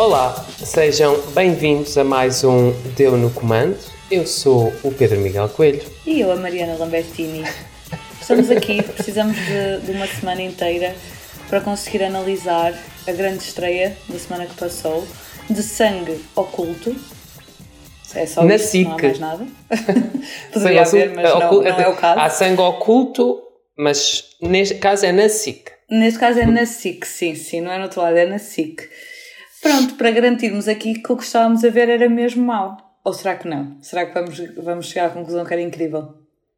Olá, sejam bem-vindos a mais um Deu no Comando. Eu sou o Pedro Miguel Coelho. E eu, a Mariana Lambertini. Estamos aqui, precisamos de, de uma semana inteira para conseguir analisar a grande estreia da semana que passou de Sangue Oculto. É só Na isso, não há SIC. mais nada. Poderia haver, mas não, Ocu- não é o caso. Há sangue oculto, mas neste caso é na SIC. Neste caso é na SIC, sim, sim, não é no outro lado, é na SIC. Pronto, para garantirmos aqui que o que estávamos a ver era mesmo mau. Ou será que não? Será que vamos, vamos chegar à conclusão que era incrível?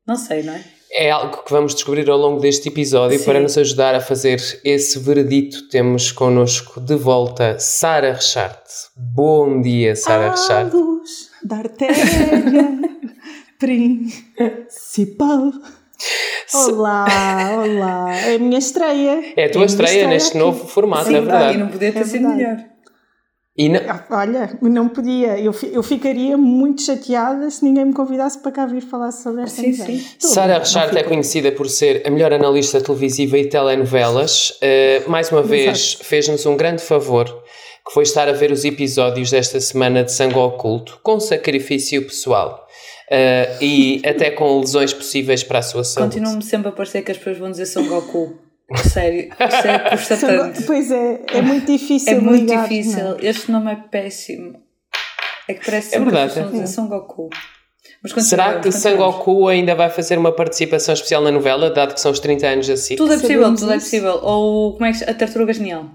Não sei, não é? É algo que vamos descobrir ao longo deste episódio. Sim. Para nos ajudar a fazer esse veredito, temos connosco de volta Sara Richard. Bom dia, Sara A Richard. luz da artéria principal. Olá, olá. É a minha estreia. É a tua minha estreia neste aqui. novo formato, Sim, é E verdade. não podia ter É sido melhor. E na- Ah, Olha, não podia. Eu, eu ficaria muito chateada se ninguém me convidasse para cá vir falar sobre esta Sim, novela. sim. Sara Richard não é conhecida por ser a melhor analista televisiva e telenovelas. Uh, mais uma vez, fez-nos um grande favor, que foi estar a ver os episódios desta semana de Sangue Oculto, com sacrifício pessoal. uh, e até com lesões possíveis para a sua saúde. Continua-me sempre a parecer que as pessoas vão dizer Son Goku. Sério, é, custa tanto. Pois é, é muito difícil. É muito ligar, difícil. não é? Este nome é péssimo. É que parece É que verdade, pessoas é. dizer Son Goku. Mas Será que. Oculto ainda vai fazer uma participação especial na novela, dado que são os 30 anos da SIC? Tudo é possível, Sabemos tudo é isso. possível. Ou como é que a tartaruga genial?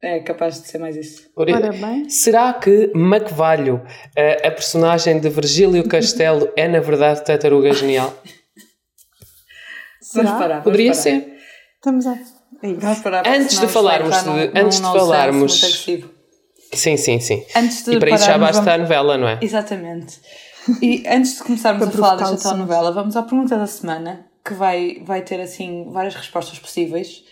É capaz de ser mais isso. Por- Ora bem. Será que Macvalho, a, a personagem de Virgílio Castelo, é na verdade Tartaruga Genial? Será? Vamos parar. vamos Poderia parar. ser. Estamos a. É. Vamos parar. porque Antes de falarmos de- num- antes num de falarmos-. Sim, sim, sim. Antes de E para isso já basta a vamos- novela, não é? Exatamente. E antes de começarmos Para a falar desta telenovela, vamos à pergunta da semana, que vai, vai ter assim várias respostas possíveis,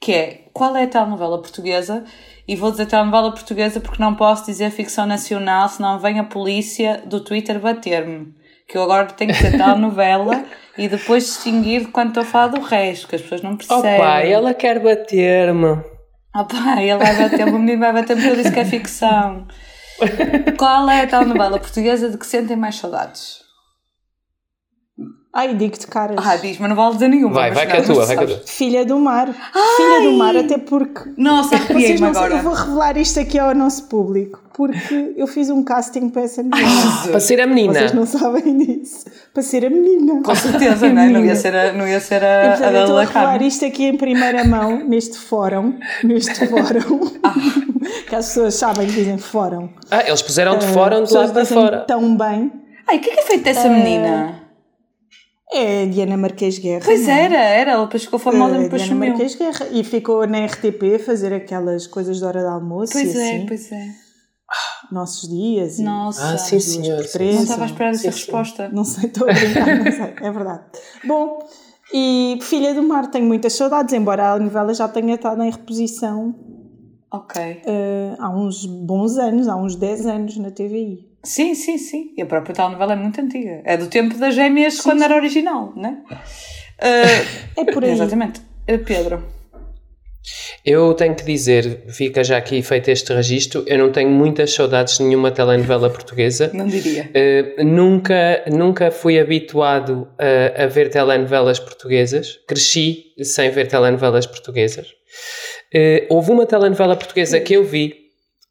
que é qual é a telenovela portuguesa? E vou dizer telenovela portuguesa porque não posso dizer ficção nacional, senão vem a polícia do Twitter bater-me. Que eu agora tenho que dizer telenovela e depois distinguir quando estou a falar do resto, que as pessoas não Oh percebem. pai, ela quer bater-me. Ah pá, ele vai bater-me, o menino vai bater-me porque eu disse que é ficção. Qual é a telenovela portuguesa de que sentem mais saudades? Ai, digo-te, caras. Ah, diz, mas não vale dizer nenhuma. Vai, vai que é tua, tu vai que é tua. Filha do mar. Filha do mar, até porque Nossa, Vocês não sabem, agora. eu vou revelar isto aqui ao nosso público, porque eu fiz um casting para essa menina. Para ser a menina. Vocês não sabem disso. Para ser a menina. Com certeza, não, é? não ia ser a, não ia ser E, a, a portanto, eu da estou a revelar isto aqui em primeira mão, neste fórum. Neste fórum. Ah. que as pessoas sabem que dizem fórum. Ah, eles puseram de As fora de lado para fora. tão bem. Ai, o que é que é feito dessa menina? É a Diana Marquês Guerra. Pois não é? era, era, ela depois ficou famosa e A depois Diana sumiu. Marquês Guerra. E ficou na RTP a fazer aquelas coisas de hora de almoço Pois e é, assim. pois é. Nossos dias. e Nossa, Ah, sim, senhor. sim. não estava à espera Sim, dessa sim. resposta. Não sei, estou a brincar, não sei, é verdade. Bom, e Filha do Mar tenho muitas saudades, embora a novela já tenha estado em reposição Ok. eh, há uns bons anos, há uns 10 anos na TVI. Sim, sim, sim. E a própria telenovela é muito antiga. É do tempo das gêmeas quando era original, não é? Ah, É por aí. Exatamente. Ah, Pedro. Eu tenho que dizer, fica já aqui feito este registro, eu não tenho muitas saudades de nenhuma telenovela portuguesa. Não diria. Uh, nunca, nunca fui habituado a, a ver telenovelas portuguesas. Cresci sem ver telenovelas portuguesas. Uh, houve uma telenovela portuguesa que eu vi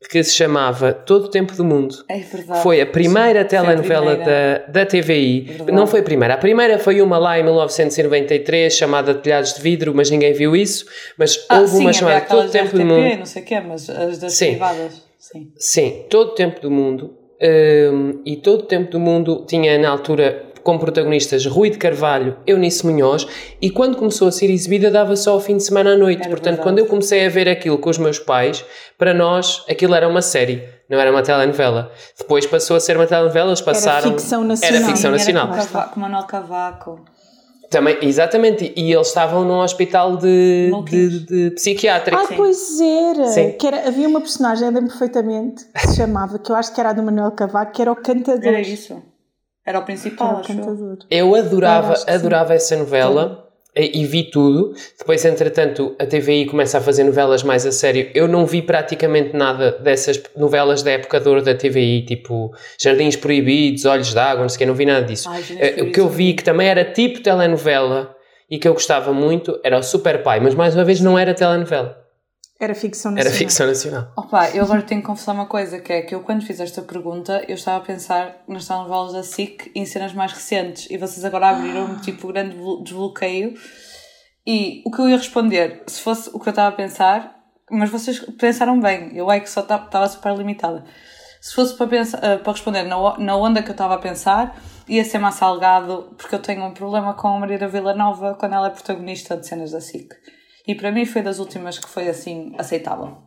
que se chamava Todo o Tempo do Mundo. É verdade. Foi a primeira a telenovela primeira. da, da TVI. Verdade. Não foi a primeira. A primeira foi uma lá em 1993 chamada Telhados de Vidro, mas ninguém viu isso. Mas Ah, houve sim, uma chamada Todo o Tempo do Mundo. não sei o quê, mas as das Sim. privadas. Sim. Sim, todo o tempo do mundo. Hum, e todo o tempo do mundo tinha na altura como protagonistas Rui de Carvalho, Eunice Munhoz, e quando começou a ser exibida dava só ao fim de semana à noite. Era Portanto, verdade. quando eu comecei a ver aquilo com os meus pais, para nós aquilo era uma série, não era uma telenovela. Depois passou a ser uma telenovela, eles passaram. ficção nacional. Era ficção Sim, nacional. Era Manuel Cavaco. Também, exatamente, e eles estavam num hospital de, de, de psiquiátrico. Ah, pois era. Sim. Que era. Havia uma personagem, eu lembro perfeitamente, que se chamava, que eu acho que era a do Manuel Cavaco, que era o cantador. Era isso. Era o principal, acho eu. cantador. Eu adorava, Eu acho que sim. adorava essa novela. e, e vi tudo. Depois, entretanto, a TVI começa a fazer novelas mais a sério. Eu não vi praticamente nada dessas novelas da época de ouro da TVI, tipo Jardins Proibidos, Olhos d'Água, não sei o que, não vi nada disso. Ai, Eh, o que eu vi que também era tipo telenovela e que eu gostava muito era o Super Pai, mas mais uma vez não era telenovela, Era ficção era nacional. ficção nacional. Opa, eu agora tenho que confessar uma coisa, que é que eu quando fiz esta pergunta, eu estava a pensar nas telenovelas da SIC e em cenas mais recentes, e vocês agora abriram tipo grande blo- desbloqueio, e o que eu ia responder, se fosse o que eu estava a pensar, mas vocês pensaram bem, eu é que só ta- estava super limitada. Se fosse para, pensar, eh, para responder na, onda que eu estava a pensar, ia ser mais salgado, porque eu tenho um problema com a Maria da Vila Nova quando ela é protagonista de cenas da SIC. E para mim foi das últimas que foi assim aceitável.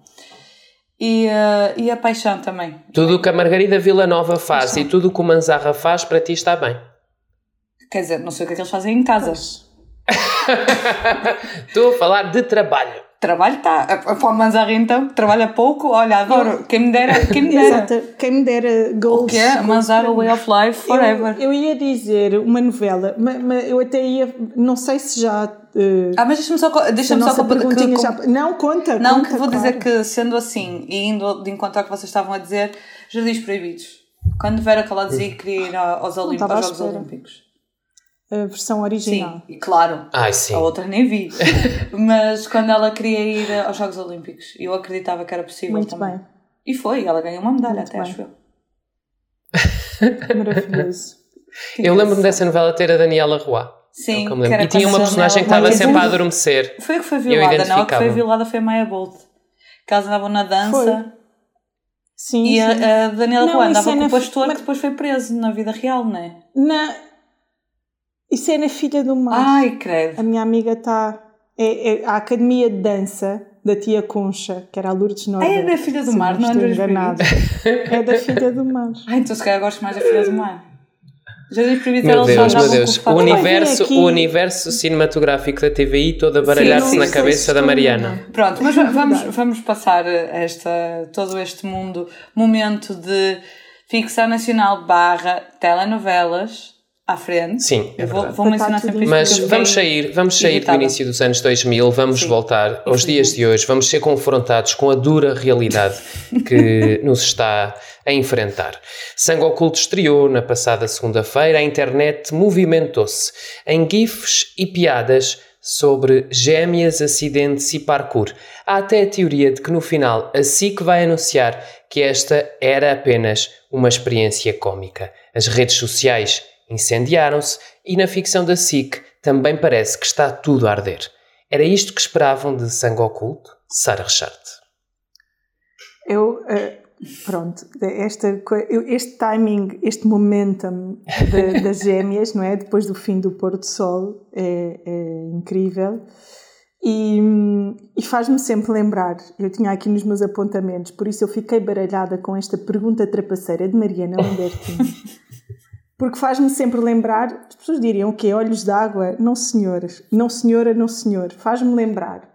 E, eh, e a paixão também. Tudo o que a Margarida Villanova faz e tudo o que o Manzarra faz para ti está bem. Quer dizer, não sei o que é que eles fazem em casa. Estou a falar de trabalho. Trabalho está. Para o Manzarra então, que trabalha pouco, olha, adoro. Quem me dera, quem me dera. Quem me dera goals. O que é? Manzarra. Way of Life Forever. Eu, eu ia dizer uma novela, mas, eu até ia. Não sei se já. eh, Ah, mas deixa-me só, a deixa-me só perguntinha que- já. Não, conta. Não, conta, que vou dizer claro. que sendo assim, e indo de encontro ao que vocês estavam a dizer, Jardins Proibidos. Quando Vera que ela dizia que queria ir aos, Olim- estava à aos Jogos. Olímpicos. A versão Sim, original. e claro, Ai, sim. A outra nem vi. Mas quando ela queria ir aos Jogos Olímpicos, eu acreditava que era possível Muito também. bem. E foi, ela ganhou uma medalha Muito até, bem. acho eu. Maravilhoso. Eu lembro-me dessa novela ter a Daniela Roy. Sim, É que que E tinha uma personagem que estava Mas sempre a adormecer. Foi a que foi violada, não? A que foi violada foi a Maya Bolt. Que elas andavam na dança Sim, e sim. a, a Daniela Roy andava é com o pastor fi- que depois foi preso na vida real, não é? Na... Isso é na Filha do Mar. Ai, A credo. minha amiga está. É, é a Academia de Dança da tia Concha, que era a Lourdes Norberto. É da Filha do Mar, não andas enganada. É da Filha do Mar. Ai, então se calhar gosto mais da Filha do Mar. Já disse proibido Meu Deus, meu Deus. O universo, aqui- o universo cinematográfico da TVI todo a baralhar-se na cabeça da Mariana. Pronto, mas va- vamos, vamos passar esta, todo este mundo, momento de ficção nacional barra telenovelas à frente. Sim, é vou, verdade. vou mencionar sempre Mas vamos sair, vamos sair do irritada. início dos anos 2000, vamos Sim. voltar aos dias de hoje, vamos ser confrontados com a dura realidade que nos está a enfrentar. Sangue Oculto estreou na passada segunda-feira, a internet movimentou-se em gifs e piadas sobre gêmeas, acidentes e parkour. Há até a teoria de que no final a SIC vai anunciar que esta era apenas uma experiência cômica. As redes sociais incendiaram-se e na ficção da SIC também parece que está tudo a arder. Era isto que esperavam de Sangue Oculto? Sara Richard. Eu, eh, pronto, esta, este timing, este momentum da- das gêmeas, não é? Depois do fim do pôr do sol, é, é incrível. E, e faz-me sempre lembrar, eu tinha aqui nos meus apontamentos, por isso eu fiquei baralhada com esta pergunta trapaceira de Mariana Lambertini. Porque faz-me sempre lembrar, as pessoas diriam o quê? Olhos d'água? Não senhoras, não senhora, não senhor. Faz-me lembrar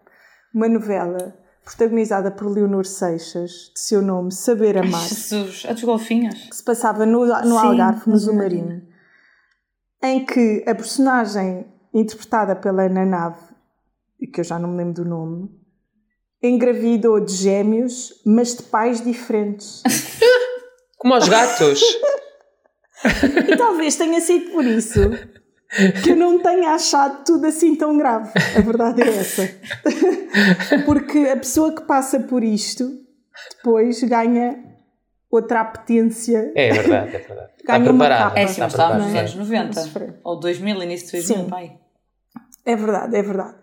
uma novela protagonizada por Leonor Seixas, de seu nome Saber Amar, Jesus, a dos golfinhos. que se passava no, no Sim, Algarve, no no Zumarino, em que a personagem interpretada pela Ana Nave, que eu já não me lembro do nome, engravidou de gêmeos, mas de pais diferentes. Como aos gatos. E talvez tenha sido por isso que eu não tenha achado tudo assim tão grave. A verdade é essa. Porque a pessoa que passa por isto depois ganha outra apetência. É verdade, é verdade. Está Ganha uma preparado. É sim, está estávamos nos anos Vamos 90. sofrer. Ou 2000, início de 2000, Sim. pai. É verdade, é verdade.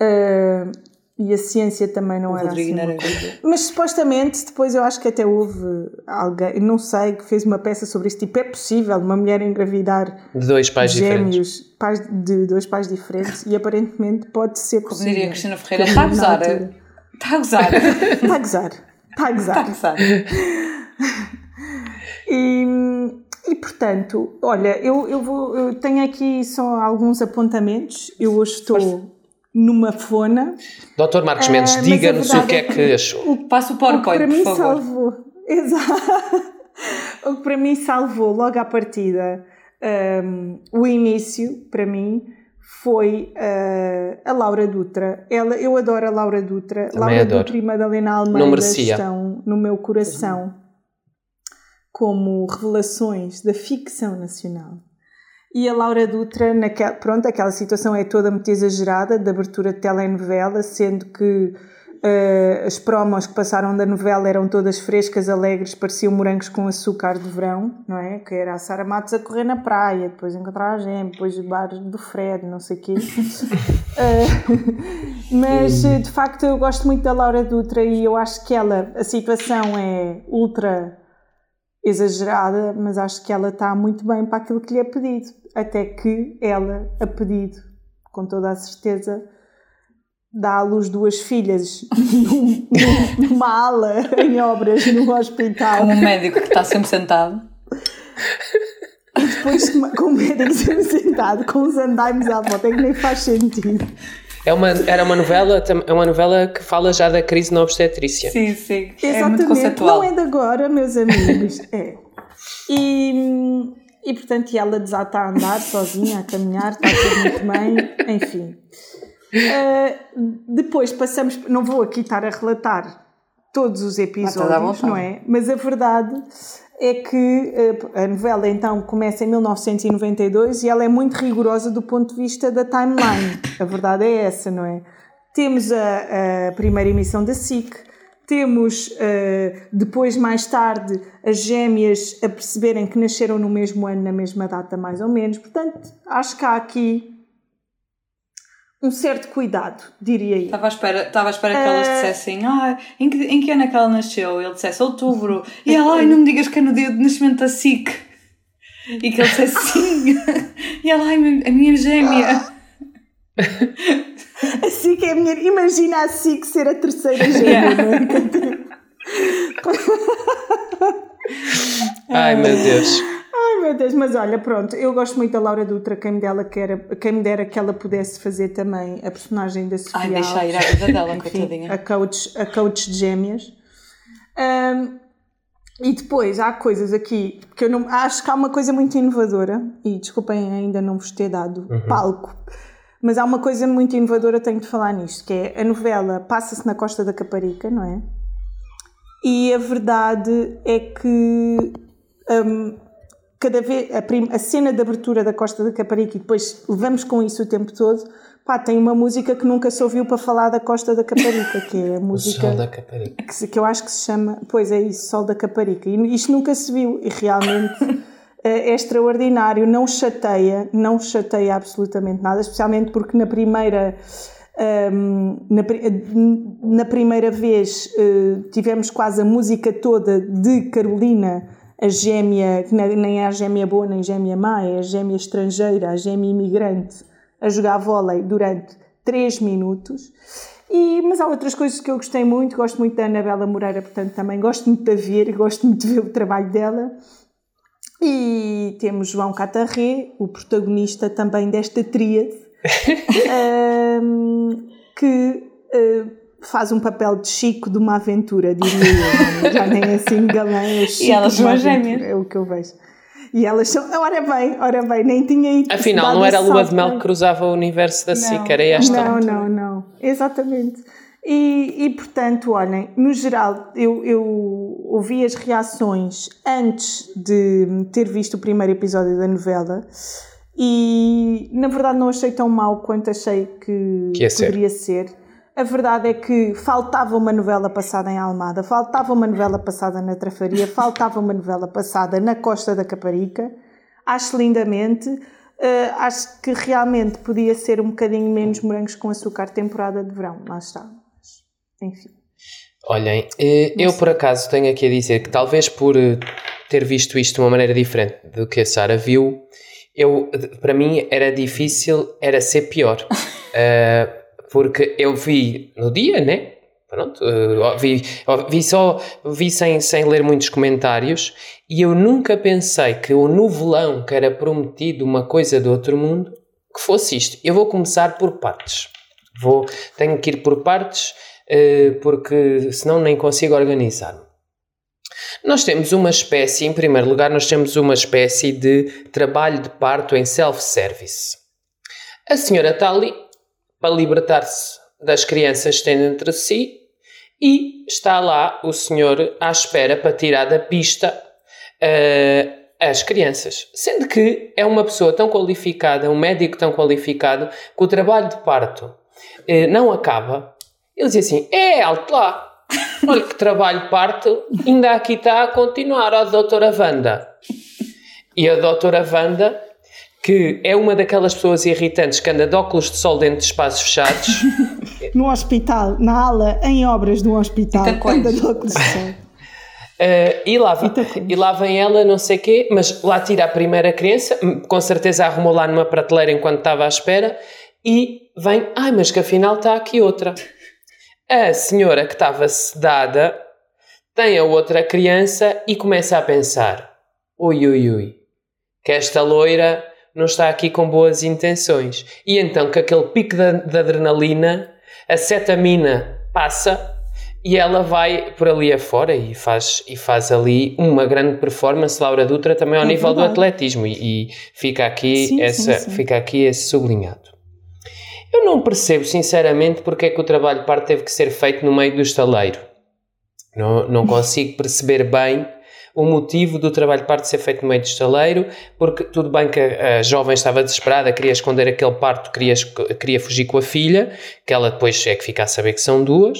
Ah, e a ciência também não O era Rodrigo assim uma Nara coisa. Mas supostamente, depois eu acho que até houve alguém, não sei, que fez uma peça sobre isso. Tipo, é possível uma mulher engravidar De dois pais diferentes. gêmeos, pais de dois pais diferentes, e aparentemente pode ser Como possível. diria Cristina Ferreira, está a gozar. Na altura. Está a gozar. Está a gozar. Está a Está a gozar. gozar. E, e portanto, olha, eu, eu, vou, eu tenho aqui só alguns apontamentos. Eu hoje estou numa fona. Doutor Marcos Ah, Mendes, mas a diga-nos o que é é que- achou. Passa o O que PowerPoint, para por mim favor. salvou. Exato. O que para mim salvou logo à partida hum, o início, para mim, foi uh, a Laura Dutra. Ela, eu adoro a Laura Dutra. Também Laura adoro. Dutra e Madalena Almeida estão no meu coração como revelações da ficção nacional. E a Laura Dutra, naquela, pronto, aquela situação é toda muito exagerada, de abertura de telenovela, sendo que Uh, as promos que passaram da novela eram todas frescas, alegres, pareciam morangos com açúcar de verão, não é? Que era a Sara Matos a correr na praia, depois encontrar a gente, depois o bar do Fred, não sei o quê. uh, mas de facto eu gosto muito da Laura Dutra e eu acho que ela, a situação é ultra exagerada, mas acho que ela está muito bem para aquilo que lhe é pedido. Até que ela, a pedido, com toda a certeza, dá à luz duas filhas num, numa ala em obras num hospital. Com um médico que está sempre sentado. E depois com o médico sempre sentado, com os andaimes à volta, é que nem faz sentido. É uma, era uma novela, é uma novela que fala já da crise na obstetrícia. Sim, sim. Exatamente. É muito Não é de agora, meus amigos. É. E, e portanto, ela desata a andar sozinha, a caminhar, está tudo muito bem, enfim. Uh, depois passamos, não vou aqui estar a relatar todos os episódios, não é? Mas a verdade é que uh, a novela então começa em 1992 e ela é muito rigorosa do ponto de vista da timeline. A verdade é essa, não é? Temos a, a primeira emissão da SIC, temos uh, depois, mais tarde, as gêmeas a perceberem que nasceram no mesmo ano, na mesma data, mais ou menos. Portanto, acho que há aqui um certo cuidado, diria eu. Estava à espera, estava à espera que elas eh, dissessem ah, em, que, em que ano é que ela nasceu? Ele dissesse outubro. E ela, ai, não me digas que é no dia de nascimento da SIC. E que ele dissesse sim. E ela, ai, a minha gêmea. A SIC é a minha. Imagina a SIC ser a terceira gêmea, é? Ai meu Deus. Ai meu Deus, mas olha, pronto, eu gosto muito da Laura Dutra, quem me, dela que era, quem me dera que ela pudesse fazer também a personagem da Sofia Ai, deixa ir à vida dela, Enfim, coitadinha. A coach, a coach de gêmeas. Um, e depois há coisas aqui que eu não acho que há uma coisa muito inovadora, e desculpem ainda não vos ter dado uhum. palco, mas há uma coisa muito inovadora, tenho de falar nisto, que é a novela passa-se na Costa da Caparica, não é? E a verdade é que um, cada vez a, prim, a, cena de abertura da Costa da Caparica e depois levamos com isso o tempo todo, pá, tem uma música que nunca se ouviu para falar da Costa da Caparica, que é a música. Sol da Caparica. Que, que, eu acho que se chama. Pois é isso, Sol da Caparica. E isto nunca se viu e realmente. é extraordinário, não chateia, não chateia absolutamente nada, especialmente porque na primeira um, na, na, primeira vez uh, tivemos quase a música toda de Carolina a gêmea, que nem é a gêmea boa nem a gêmea má, é a gêmea estrangeira, a gêmea imigrante, a jogar vôlei durante 3 minutos. E, mas há outras coisas que eu gostei muito, gosto muito da Anabela Moreira, portanto também gosto muito de a ver gosto muito de ver o trabalho dela. E temos João Catarré, o protagonista também desta tríade, um, que uh, faz um papel de Chico de uma aventura, diria eu. Já nem é assim galã, é Chico E elas são gêmeas. É o que eu vejo. E elas são. Ora bem, ora bem, nem tinha ido. Afinal, não era a lua de mel que cruzava o universo da SIC, era esta. Não, não, não. Exatamente. E, e portanto, olhem, no geral, eu, eu ouvi as reações antes de ter visto o primeiro episódio da novela e, na verdade, não achei tão mal quanto achei que, que poderia ser. ser a verdade é que faltava uma novela passada em Almada, faltava uma novela passada na Trafaria, faltava uma novela passada na Costa da Caparica. Acho lindamente. Uh, acho que realmente podia ser um bocadinho menos morangos com açúcar temporada de verão. Lá está. Enfim. Olhem, eh, eu por acaso tenho aqui a dizer que talvez por eh, ter visto isto de uma maneira diferente do que a Sara viu, eu, para mim era difícil, era ser pior. Uh, porque eu vi no dia, né? Pronto, uh, vi, vi só, vi sem, sem ler muitos comentários e eu nunca pensei que o novelão que era prometido uma coisa do outro mundo, que fosse isto. Eu vou começar por partes. Vou, tenho que ir por partes uh, porque senão nem consigo organizar-me. Nós temos uma espécie, em primeiro lugar, nós temos uma espécie de trabalho de parto em self-service. A senhora está ali para libertar-se das crianças que têm entre si e está lá o senhor à espera para tirar da pista uh, as crianças. Sendo que é uma pessoa tão qualificada, um médico tão qualificado, que o trabalho de parto uh, não acaba. Ele diz assim: é alto lá. Olha que trabalho parto, ainda aqui está a continuar, ó doutora Wanda. E a doutora Wanda que é uma daquelas pessoas irritantes que anda de óculos de sol dentro de espaços fechados. no hospital, na ala, em obras do hospital, anda de óculos de sol. Uh, e, lá, e lá vem ela, não sei o quê, mas lá tira a primeira criança, com certeza arrumou lá numa prateleira enquanto estava à espera, e vem, ai, mas que afinal está aqui outra. A senhora que estava sedada tem a outra criança e começa a pensar: ui, ui, ui, que esta loira não está aqui com boas intenções. E então, com aquele pico de, de adrenalina, a cetamina passa e ela vai por ali afora e faz, e faz ali uma grande performance, Laura Dutra, também ao é nível verdade. do atletismo. E, e, fica, aqui sim, essa, sim, sim. fica aqui esse sublinhado. Eu não percebo, sinceramente, porque é que o trabalho parte teve que ser feito no meio do estaleiro. Não, não consigo perceber bem o motivo do trabalho parto ser feito no meio do estaleiro, porque tudo bem que a, a, jovem estava desesperada, queria esconder aquele parto, queria, queria fugir com a filha, que ela depois é que fica a saber que são duas.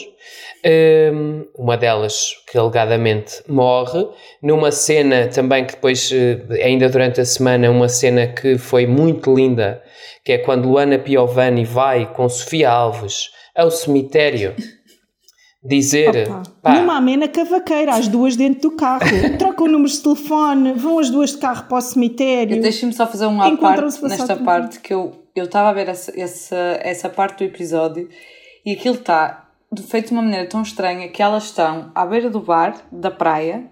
Um, uma delas que alegadamente morre, numa cena também que depois, eh, ainda durante a semana, uma cena que foi muito linda, que é quando Luana Piovani vai com Sofia Alves ao cemitério dizer. Pá. Numa amena cavaqueira, as duas dentro do carro. Trocam números de telefone, vão as duas de carro para o cemitério. Deixa-me só fazer um à parte nesta parte que eu eu estava a ver essa, essa, essa parte do episódio e aquilo está feito de uma maneira tão estranha que elas estão à beira do bar, da praia,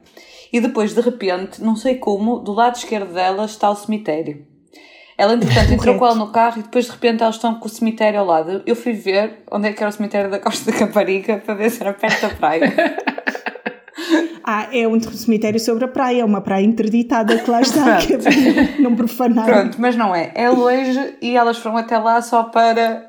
e depois de repente, não sei como, do lado esquerdo delas está o cemitério. Ela, entretanto, entrou com ela no carro e depois de repente elas estão com o cemitério ao lado. Eu fui ver onde é que era o cemitério da Costa da Caparica para ver se era perto da praia. Ah, é um cemitério sobre a praia, é uma praia interditada que lá está, que é não profanar. Pronto, mas não é. É longe e elas foram até lá só para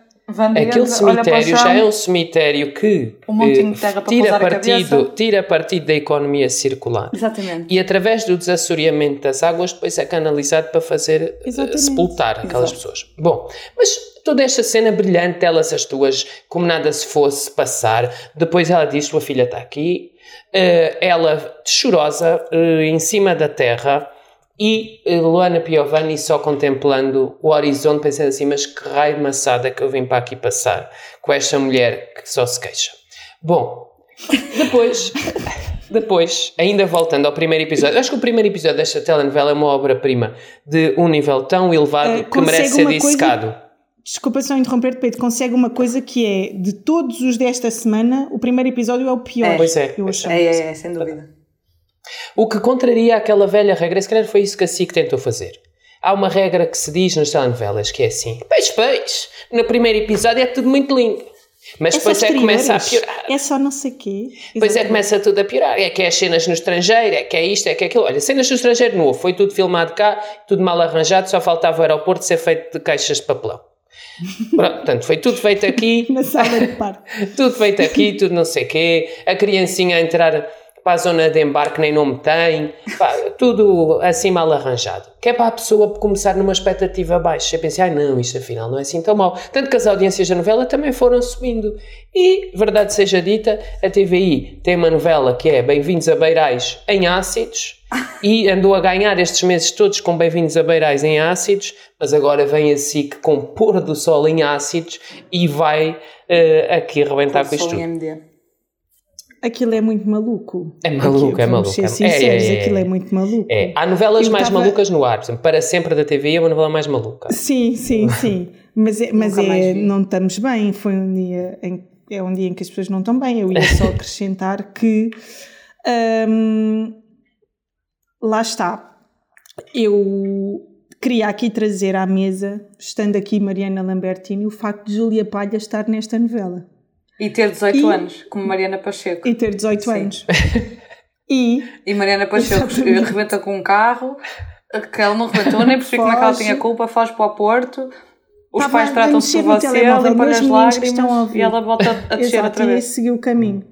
Aquele cemitério já é um cemitério que um eh, tira, partido, tira partido da economia circular. Exatamente. E através do desassoreamento das águas depois é canalizado para fazer Exatamente. sepultar aquelas Exato. pessoas. Bom, mas toda esta cena brilhante, elas as duas, como nada se fosse passar, depois ela diz, sua filha está aqui, uh, ela chorosa, uh, em cima da terra, e eh, Luana Piovani só contemplando o horizonte, pensando assim: mas que raio de maçada que eu vim para aqui passar com esta mulher que só se queixa. Bom, depois, depois, ainda voltando ao primeiro episódio, acho que o primeiro episódio desta telenovela é uma obra-prima de um nível tão elevado que merece ser dissecado. Coisa... Desculpa só interromper-te, Pedro. Consegue uma coisa que é de todos os desta semana, o primeiro episódio é o pior. É, pois é. Eu é, é, é, sem dúvida. O que contraria aquela velha regra, se calhar foi isso que a SIC tentou fazer. Há uma regra que se diz nas telenovelas que é assim: peixe, peixe, no primeiro episódio é tudo muito lindo. Mas é depois é que começa a piorar. É só não sei quê. Depois é que começa tudo a piorar. É que é as cenas no estrangeiro, é que é isto, é que é aquilo. Olha, cenas no estrangeiro não houve. Foi tudo filmado cá, tudo mal arranjado, só faltava o aeroporto ser feito de caixas de papelão. Pronto, portanto, foi tudo feito aqui. Na sala de par. tudo feito aqui, tudo não sei quê. A criancinha a entrar para a zona de embarque nem nome tem, pá, tudo assim mal arranjado. Que é para a pessoa começar numa expectativa baixa. Eu pensei, ah não, isto afinal não é assim tão mal. Tanto que as audiências da novela também foram subindo. E, verdade seja dita, a TVI tem uma novela que é Bem-vindos a Beirais em ácidos e andou a ganhar estes meses todos com Bem-vindos a Beirais em ácidos, mas agora vem a SIC com Pôr do Sol em ácidos e vai uh, aqui arrebentar com isto tudo. Aquilo é muito maluco. É maluco, aquilo, é maluco. Ser sinceros, é, é, é, aquilo é muito maluco. É. Há novelas eu mais tava... malucas no ar. Por exemplo, Para Sempre da TV é uma novela mais maluca. Sim, sim, sim. Mas, é, mas é, não estamos bem. Foi um dia em, é um dia em que as pessoas não estão bem. Eu ia só acrescentar que hum, lá está. Eu queria aqui trazer à mesa, estando aqui Mariana Lambertini, o facto de Júlia Palha estar nesta novela. E ter 18 e, anos, como Mariana Pacheco. E ter 18 Sim. anos. e, e Mariana Pacheco rebenta com um carro, que ela não rebentou, nem percebi como é que ela tinha culpa, foge para o Porto os pais tratam-se por você, limpam as lágrimas e ela volta a descer outra vez. E seguiu o caminho.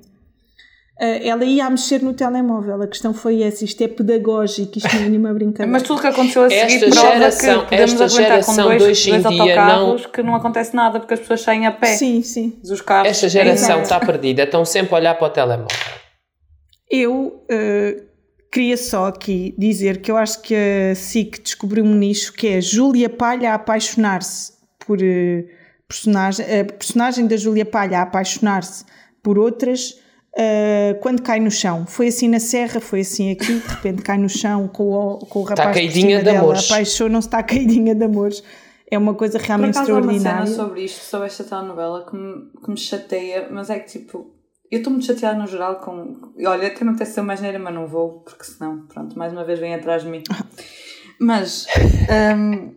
Uh, ela ia a mexer no telemóvel. A questão foi essa. Isto é pedagógico, isto não é nenhuma brincadeira. Mas tudo que aconteceu a seguir esta prova geração, que podemos geração com dois, dois em dia não... que não acontece nada porque as pessoas saem a pé. Sim, sim. Dos carros. Esta geração está perdida. Estão sempre a olhar para o telemóvel. Eu uh, queria só aqui dizer que eu acho que a SIC descobriu um nicho que é Júlia Palha a apaixonar-se por... Uh, personagem, a personagem da Júlia Palha a apaixonar-se por outras Uh, quando cai no chão. Foi assim na serra, foi assim aqui, de repente cai no chão com o, com o rapaz está caidinha de dela, amores. apaixona-se, está caidinha de amores. É uma coisa realmente Por extraordinária. Há uma cena sobre isto, sobre esta telenovela que me, que me chateia, mas é que tipo, eu estou muito chateada no geral com. Olha, até me apetece ser mais neira, mas não vou, porque senão, pronto, mais uma vez vem atrás de mim. Mas, um,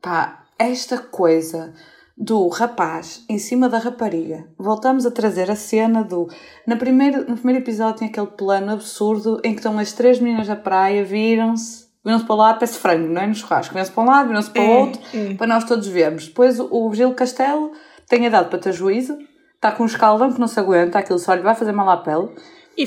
pá, esta coisa do rapaz em cima da rapariga. Voltamos a trazer a cena do. Na primeiro, no primeiro episódio tem aquele plano absurdo em que estão as três meninas da praia, viram-se, viram-se para o lado, parece frango, não é? No churrasco. Viram-se para um lado, viram-se para o é, outro, é. para nós todos vermos. Depois o Gil Castelo tem a idade para ter juízo, está com um escaldão que não se aguenta, aquilo só lhe vai fazer mal à pele. E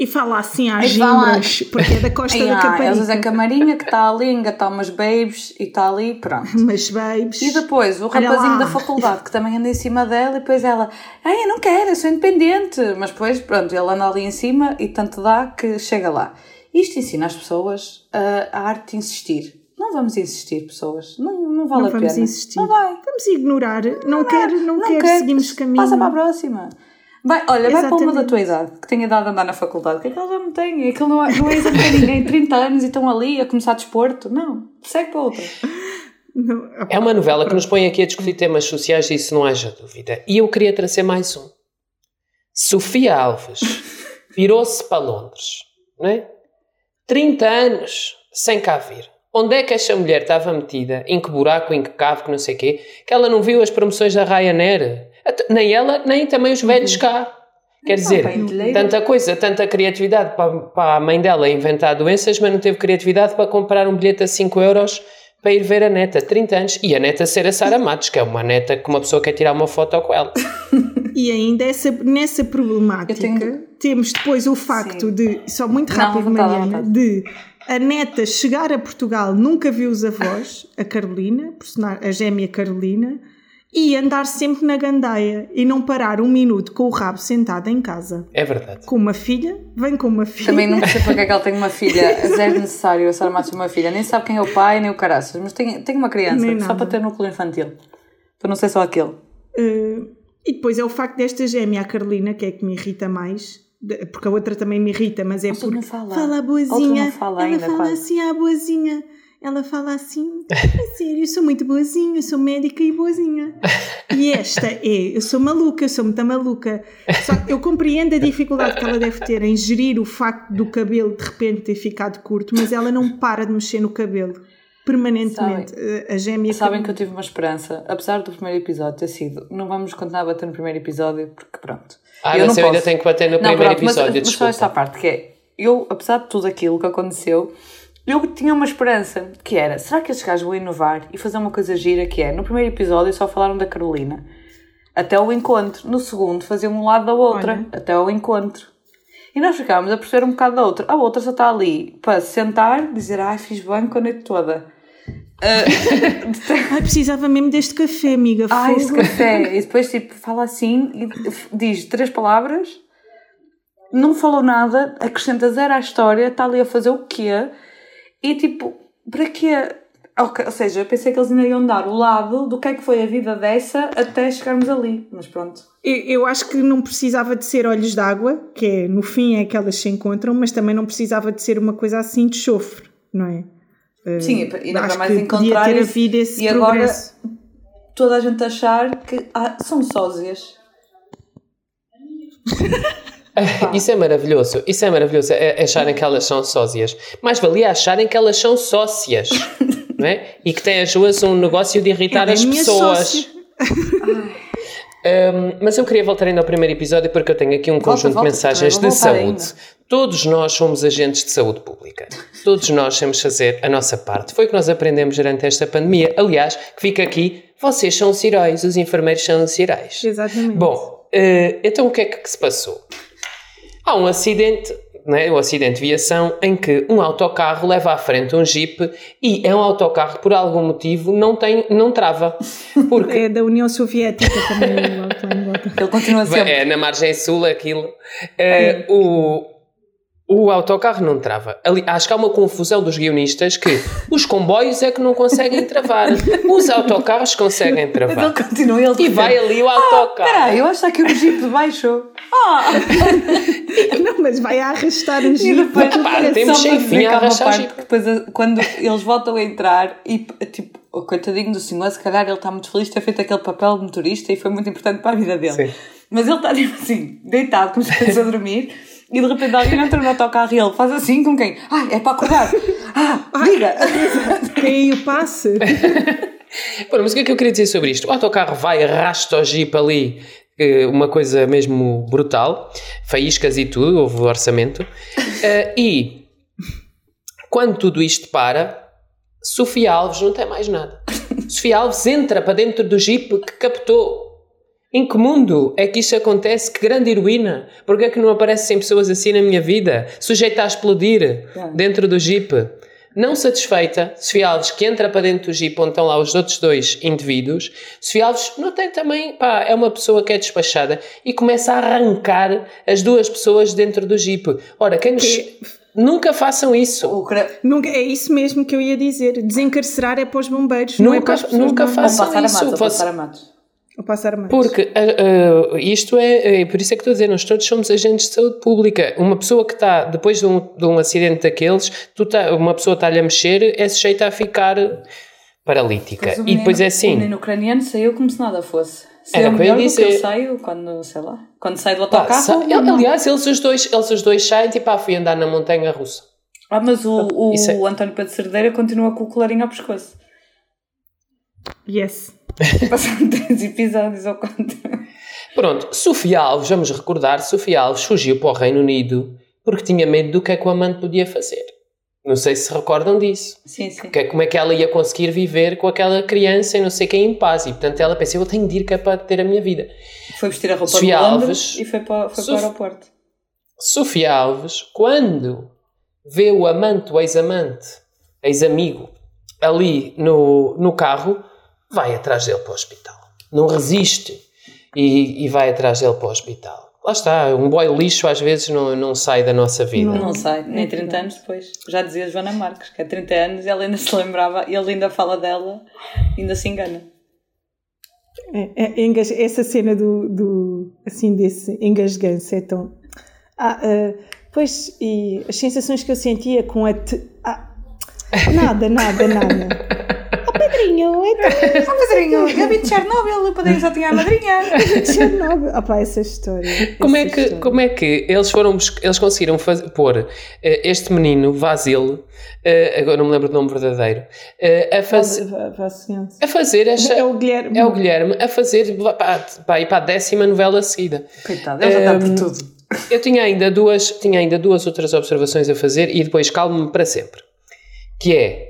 e fala assim às gimbras, porque é da costa da Caparica. Eles a Camarinha que está ali, engatar umas babes e está ali, pronto. Umas babes. E depois o rapazinho da faculdade que também anda em cima dela e depois ela, ai, eu não quero, eu sou independente. Mas depois, pronto, ele anda ali em cima e tanto dá que chega lá. Isto ensina as pessoas a, a arte de insistir. Não vamos insistir, pessoas. Não, não vale não a pena. Não vamos insistir. Não vai. Vamos ignorar. Não, não quero, não, não quero, quero, seguimos caminho. Passa para a próxima. Vai, olha, Exatamente. vai para uma da tua idade, que tenha idade a andar na faculdade. O que é que ela já não tem? Aquilo não é, não é exatamente ninguém. 30 anos e estão ali a começar desporto. Não, segue para outra. É uma novela que nos põe aqui a discutir temas sociais e isso não haja dúvida. E eu queria trazer mais um. Sofia Alves virou-se para Londres, não é? 30 anos sem cá vir. Onde é que esta mulher estava metida? Em que buraco, em que cave, que não sei o quê? Que ela não viu as promoções da Ryanair? Nem ela, nem também os velhos cá. Quer dizer, tanta coisa, tanta criatividade para, para a mãe dela inventar doenças, mas não teve criatividade para comprar um bilhete a 5 euros para ir ver a neta, 30 anos, e a neta ser a Sara Matos, que é uma neta que uma pessoa quer tirar uma foto com ela. E ainda essa, nessa problemática tenho... temos depois o facto Sim. de, só muito rápido, não, Mariana, de a neta chegar a Portugal, nunca viu os avós, a Carolina, a gêmea Carolina, e andar sempre na gandaia e não parar um minuto com o rabo sentado em casa. É verdade. Com uma filha, vem com uma filha. Também não sei porque é que ela tem uma filha, zero necessário a Sara Matos uma filha, nem sabe quem é o pai nem o caraças, mas tem, tem uma criança, nem só nada. para ter núcleo infantil, para não ser só aquele. Uh, e depois é o facto desta gêmea, a Carolina, que é que me irrita mais, porque a outra também me irrita, mas é porque fala. fala a boazinha, não fala ela ainda, fala quase. assim, a boazinha ela fala assim: é sério, eu sou muito boazinha, eu sou médica e boazinha. E esta é: eu sou maluca, eu sou muito maluca. Só que eu compreendo a dificuldade que ela deve ter em gerir o facto do cabelo de repente ter ficado curto, mas ela não para de mexer no cabelo permanentemente. Sabem, a gêmea. Sabem que eu tive uma esperança, apesar do primeiro episódio ter sido. Não vamos continuar a bater no primeiro episódio, porque pronto. Ah, eu mas eu posso... ainda tenho que bater no não, primeiro pronto, episódio. Mas, mas só esta parte que é. Eu, apesar de tudo aquilo que aconteceu, eu tinha uma esperança, que era, será que estes gajos vão inovar e fazer uma coisa gira, que é, no primeiro episódio só falaram da Carolina, até o encontro. No segundo faziam um lado da outra, Olha. até o encontro. E nós ficámos a perceber um bocado da outra. A outra só está ali para sentar, dizer, ai, fiz bem com a noite toda. Uh, ai, precisava mesmo deste café, amiga. Ai, este café. E depois, tipo, fala assim e diz três palavras, não falou nada, acrescenta zero à história, está ali a fazer o quê? E tipo, para quê? ou seja, eu pensei que eles ainda iam dar o lado do que é que foi a vida dessa até chegarmos ali, mas pronto. Eu, eu acho que não precisava de ser olhos d'água, que é no fim é que elas se encontram, mas também não precisava de ser uma coisa assim de chofre, não é? Sim, e ainda mais encontrar ter esse, esse e progresso. agora toda a gente achar que ah, são sósias. Isso é maravilhoso, isso é maravilhoso, é, é acharem que elas são sócias. Mais valia acharem que elas são sócias, não é? E que têm as duas um negócio de irritar as pessoas. Um, mas eu queria voltar ainda ao primeiro episódio porque eu tenho aqui um Volta, conjunto volta, de mensagens de saúde. ainda. Todos nós somos agentes de saúde pública. Todos nós temos de fazer a nossa parte. Foi o que nós aprendemos durante esta pandemia. Aliás, que fica aqui, vocês são os heróis, os enfermeiros são os heróis. Exatamente. Bom, eh, então o que é que se passou? Há um acidente, né, o acidente de viação, em que um autocarro leva à frente um jeep e é um autocarro, por algum motivo, não, tem, não trava. Porque É da União Soviética também. Ele continua sempre. é na margem sul aquilo. Eh, o, o autocarro não trava. Ali, acho que há uma confusão dos guionistas que os comboios é que não conseguem travar. Os autocarros conseguem Mas travar. ele continua, ele E vai ali o autocarro. Espera aí, eu acho que aqui o jeep de baixo. Ah! Não, mas vai a arrastar o E jeep. depois, Pá, olha, temos sem fim a que há uma arrastar parte jeep. que depois, a- quando eles voltam a entrar e, tipo, o coitadinho do senhor, se calhar ele está muito feliz de ter feito aquele papel de motorista e foi muito importante para a vida dele. Sim. Mas ele está, tipo assim, deitado, como se estivesse a dormir e de repente alguém entra no autocarro e ele faz assim com quem? Ai, é para acordar! Ah, diga! Tem o passe. Bom, mas o que é que eu queria dizer sobre isto? O autocarro vai, arrasta o jeep ali, eh, uma coisa mesmo brutal, faíscas e tudo, houve orçamento. Eh, e quando tudo isto para, Sofia Alves não tem mais nada. Sofia Alves entra para dentro do jeep que captou. Em que mundo é que isto acontece? Que grande heroína! Porquê é que não aparecem pessoas assim na minha vida? Sujeita a explodir dentro do jeep. Não satisfeita, Sofia Alves, que entra para dentro do jeep onde estão lá os outros dois indivíduos, Sofia Alves não tem também, pá, é uma pessoa que é despachada e começa a arrancar as duas pessoas dentro do jeep. Ora, quem nos... Nunca façam isso. Nunca, é isso mesmo que eu ia dizer. Desencarcerar é para os bombeiros. não é Nunca- para as pessoas nunca façam passar a isso, você- Ou passar mais. Porque ah, ah, isto é, é, por isso é que estou a dizer, nós todos somos agentes de saúde pública. Uma pessoa que está, depois de um, de um acidente daqueles, tu tá, uma pessoa está-lhe a mexer, é sujeita a ficar paralítica. Mas o e menino- depois é O assim. menino ucraniano saiu como se nada fosse. Era Saiu o ia melhor do que eu dizer. saio quando, sei lá, quando saio do pá, autocarro. sa- ele- não. aliás, eles os, dois, eles os dois saem tipo, ah, fui andar na montanha russa. Ah, mas o, o é- António Pedro Cerdeira continua com o colarinho ao pescoço. Yes. Passando três episódios ou quanto. Pronto, Sofia Alves, vamos recordar, Sofia Alves fugiu para o Reino Unido porque tinha medo do que é que o amante podia fazer. Não sei se se recordam disso. Sim, sim. que é como é que ela ia conseguir viver com aquela criança e não sei quem em paz. E portanto ela pensou, eu tenho de ir que é para ter a minha vida. Foi vestir a roupa Sofia de Londres Alves. e foi para, foi para o Sof- aeroporto. Sofia Alves, quando vê o amante, o ex-amante, ex-amigo, ali no, no carro, vai atrás dele para o hospital. Não resiste e, e vai atrás dele para o hospital. Lá está, um boy lixo às vezes não, não sai da nossa vida. Não sei, nem É 30 verdade. anos depois. Já dizia Joana Marques, que é 30 anos ela ainda se lembrava, e ele ainda fala dela, ainda se engana. É, é, engas- essa cena do, do assim desse engasganço é tão ah, ah, pois e as sensações que eu sentia com a te... ah, nada nada nada oh Pedrinho é Ah, eu vim de Chernobyl, o Pedrinho só tinha a madrinha. Chernobyl opá, essa história Como é, essa que, história. como é que eles foram eles conseguiram faz, pôr eh, este menino, Vasil, eh, agora não me lembro do nome verdadeiro, eh, a, faz, a fazer esta. é o Guilherme É o Guilherme a fazer para, para ir para a décima novela seguida. Coitado, ele já está por tudo. Eu tinha ainda duas, tinha ainda duas outras observações a fazer e depois calmo-me para sempre. Que é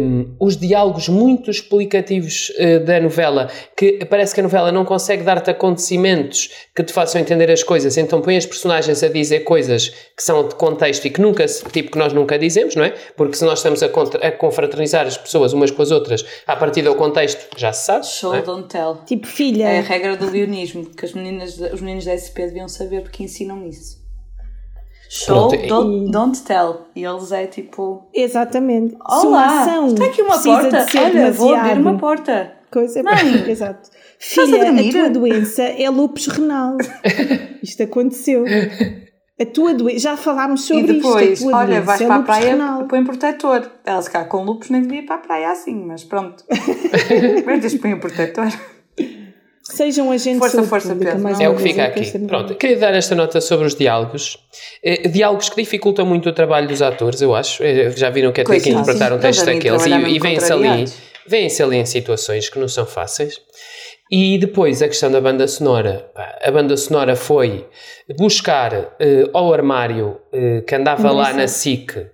hum, os diálogos muito explicativos eh, da novela, que parece que a novela não consegue dar-te acontecimentos que te façam entender as coisas, então põe as personagens a dizer coisas que são de contexto e que nunca, tipo que nós nunca dizemos, não é? Porque se nós estamos a, contra- a confraternizar as pessoas umas com as outras, a partir do contexto já se sabe. Show, é? don't tell. tipo filha É a regra do guionismo, que as meninas, os meninos da SP deviam saber porque ensinam isso. Show, Pronto, e- don't, don't tell. E eles é tipo. exatamente Olá, está aqui uma porta. Olha, vou abrir uma porta. coisa Mãe, exato a filha a, dormir? tua doença é lupus renal isto aconteceu a tua doença já falámos E sobre depois, isto a tua olha, vais é para a praia, renal. põe protetor. Ela se calhar com lupus nem devia ir para a praia assim, mas pronto. mas põe o protetor. Sejam agentes Força, força, pública, mais não. É o que fica aqui. Pronto, queria dar esta nota sobre os diálogos. Eh, diálogos que dificultam muito o trabalho dos atores, eu acho. Eh, Já viram que é ter que interpretar um texto daqueles e, e vêm-se ali, ali em situações que não são fáceis. E depois a questão da banda sonora. A banda sonora foi buscar uh, ao armário uh, que andava lá na SIC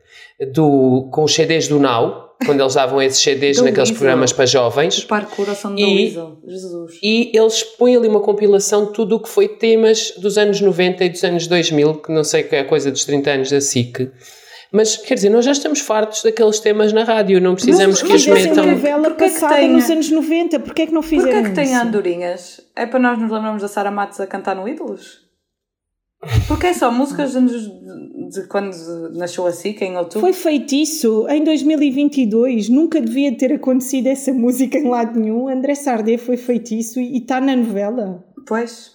do, com os CDs do Now, quando eles davam esses CDs naqueles programas para jovens. O Parque Coração do E- Weasel. Jesus. E eles põem ali uma compilação de tudo o que foi temas dos anos 90 e dos anos 2000, que não sei que é a coisa dos 30 anos da SIC. Mas, quer dizer, nós já estamos fartos daqueles temas na rádio, não precisamos que os fizessem metam. novela Porquê que passada tem- nos anos 90. Porquê é que não Porquê fizeram é que tem isso? andorinhas? É para nós nos lembrarmos da Sara Matos a cantar no Ídolos? Porque é só músicas de, de, quando nasceu a SIC, em outubro. Foi feitiço em 2022. Nunca devia ter acontecido essa música em lado nenhum. André Sardé foi feitiço e está na novela. Pois.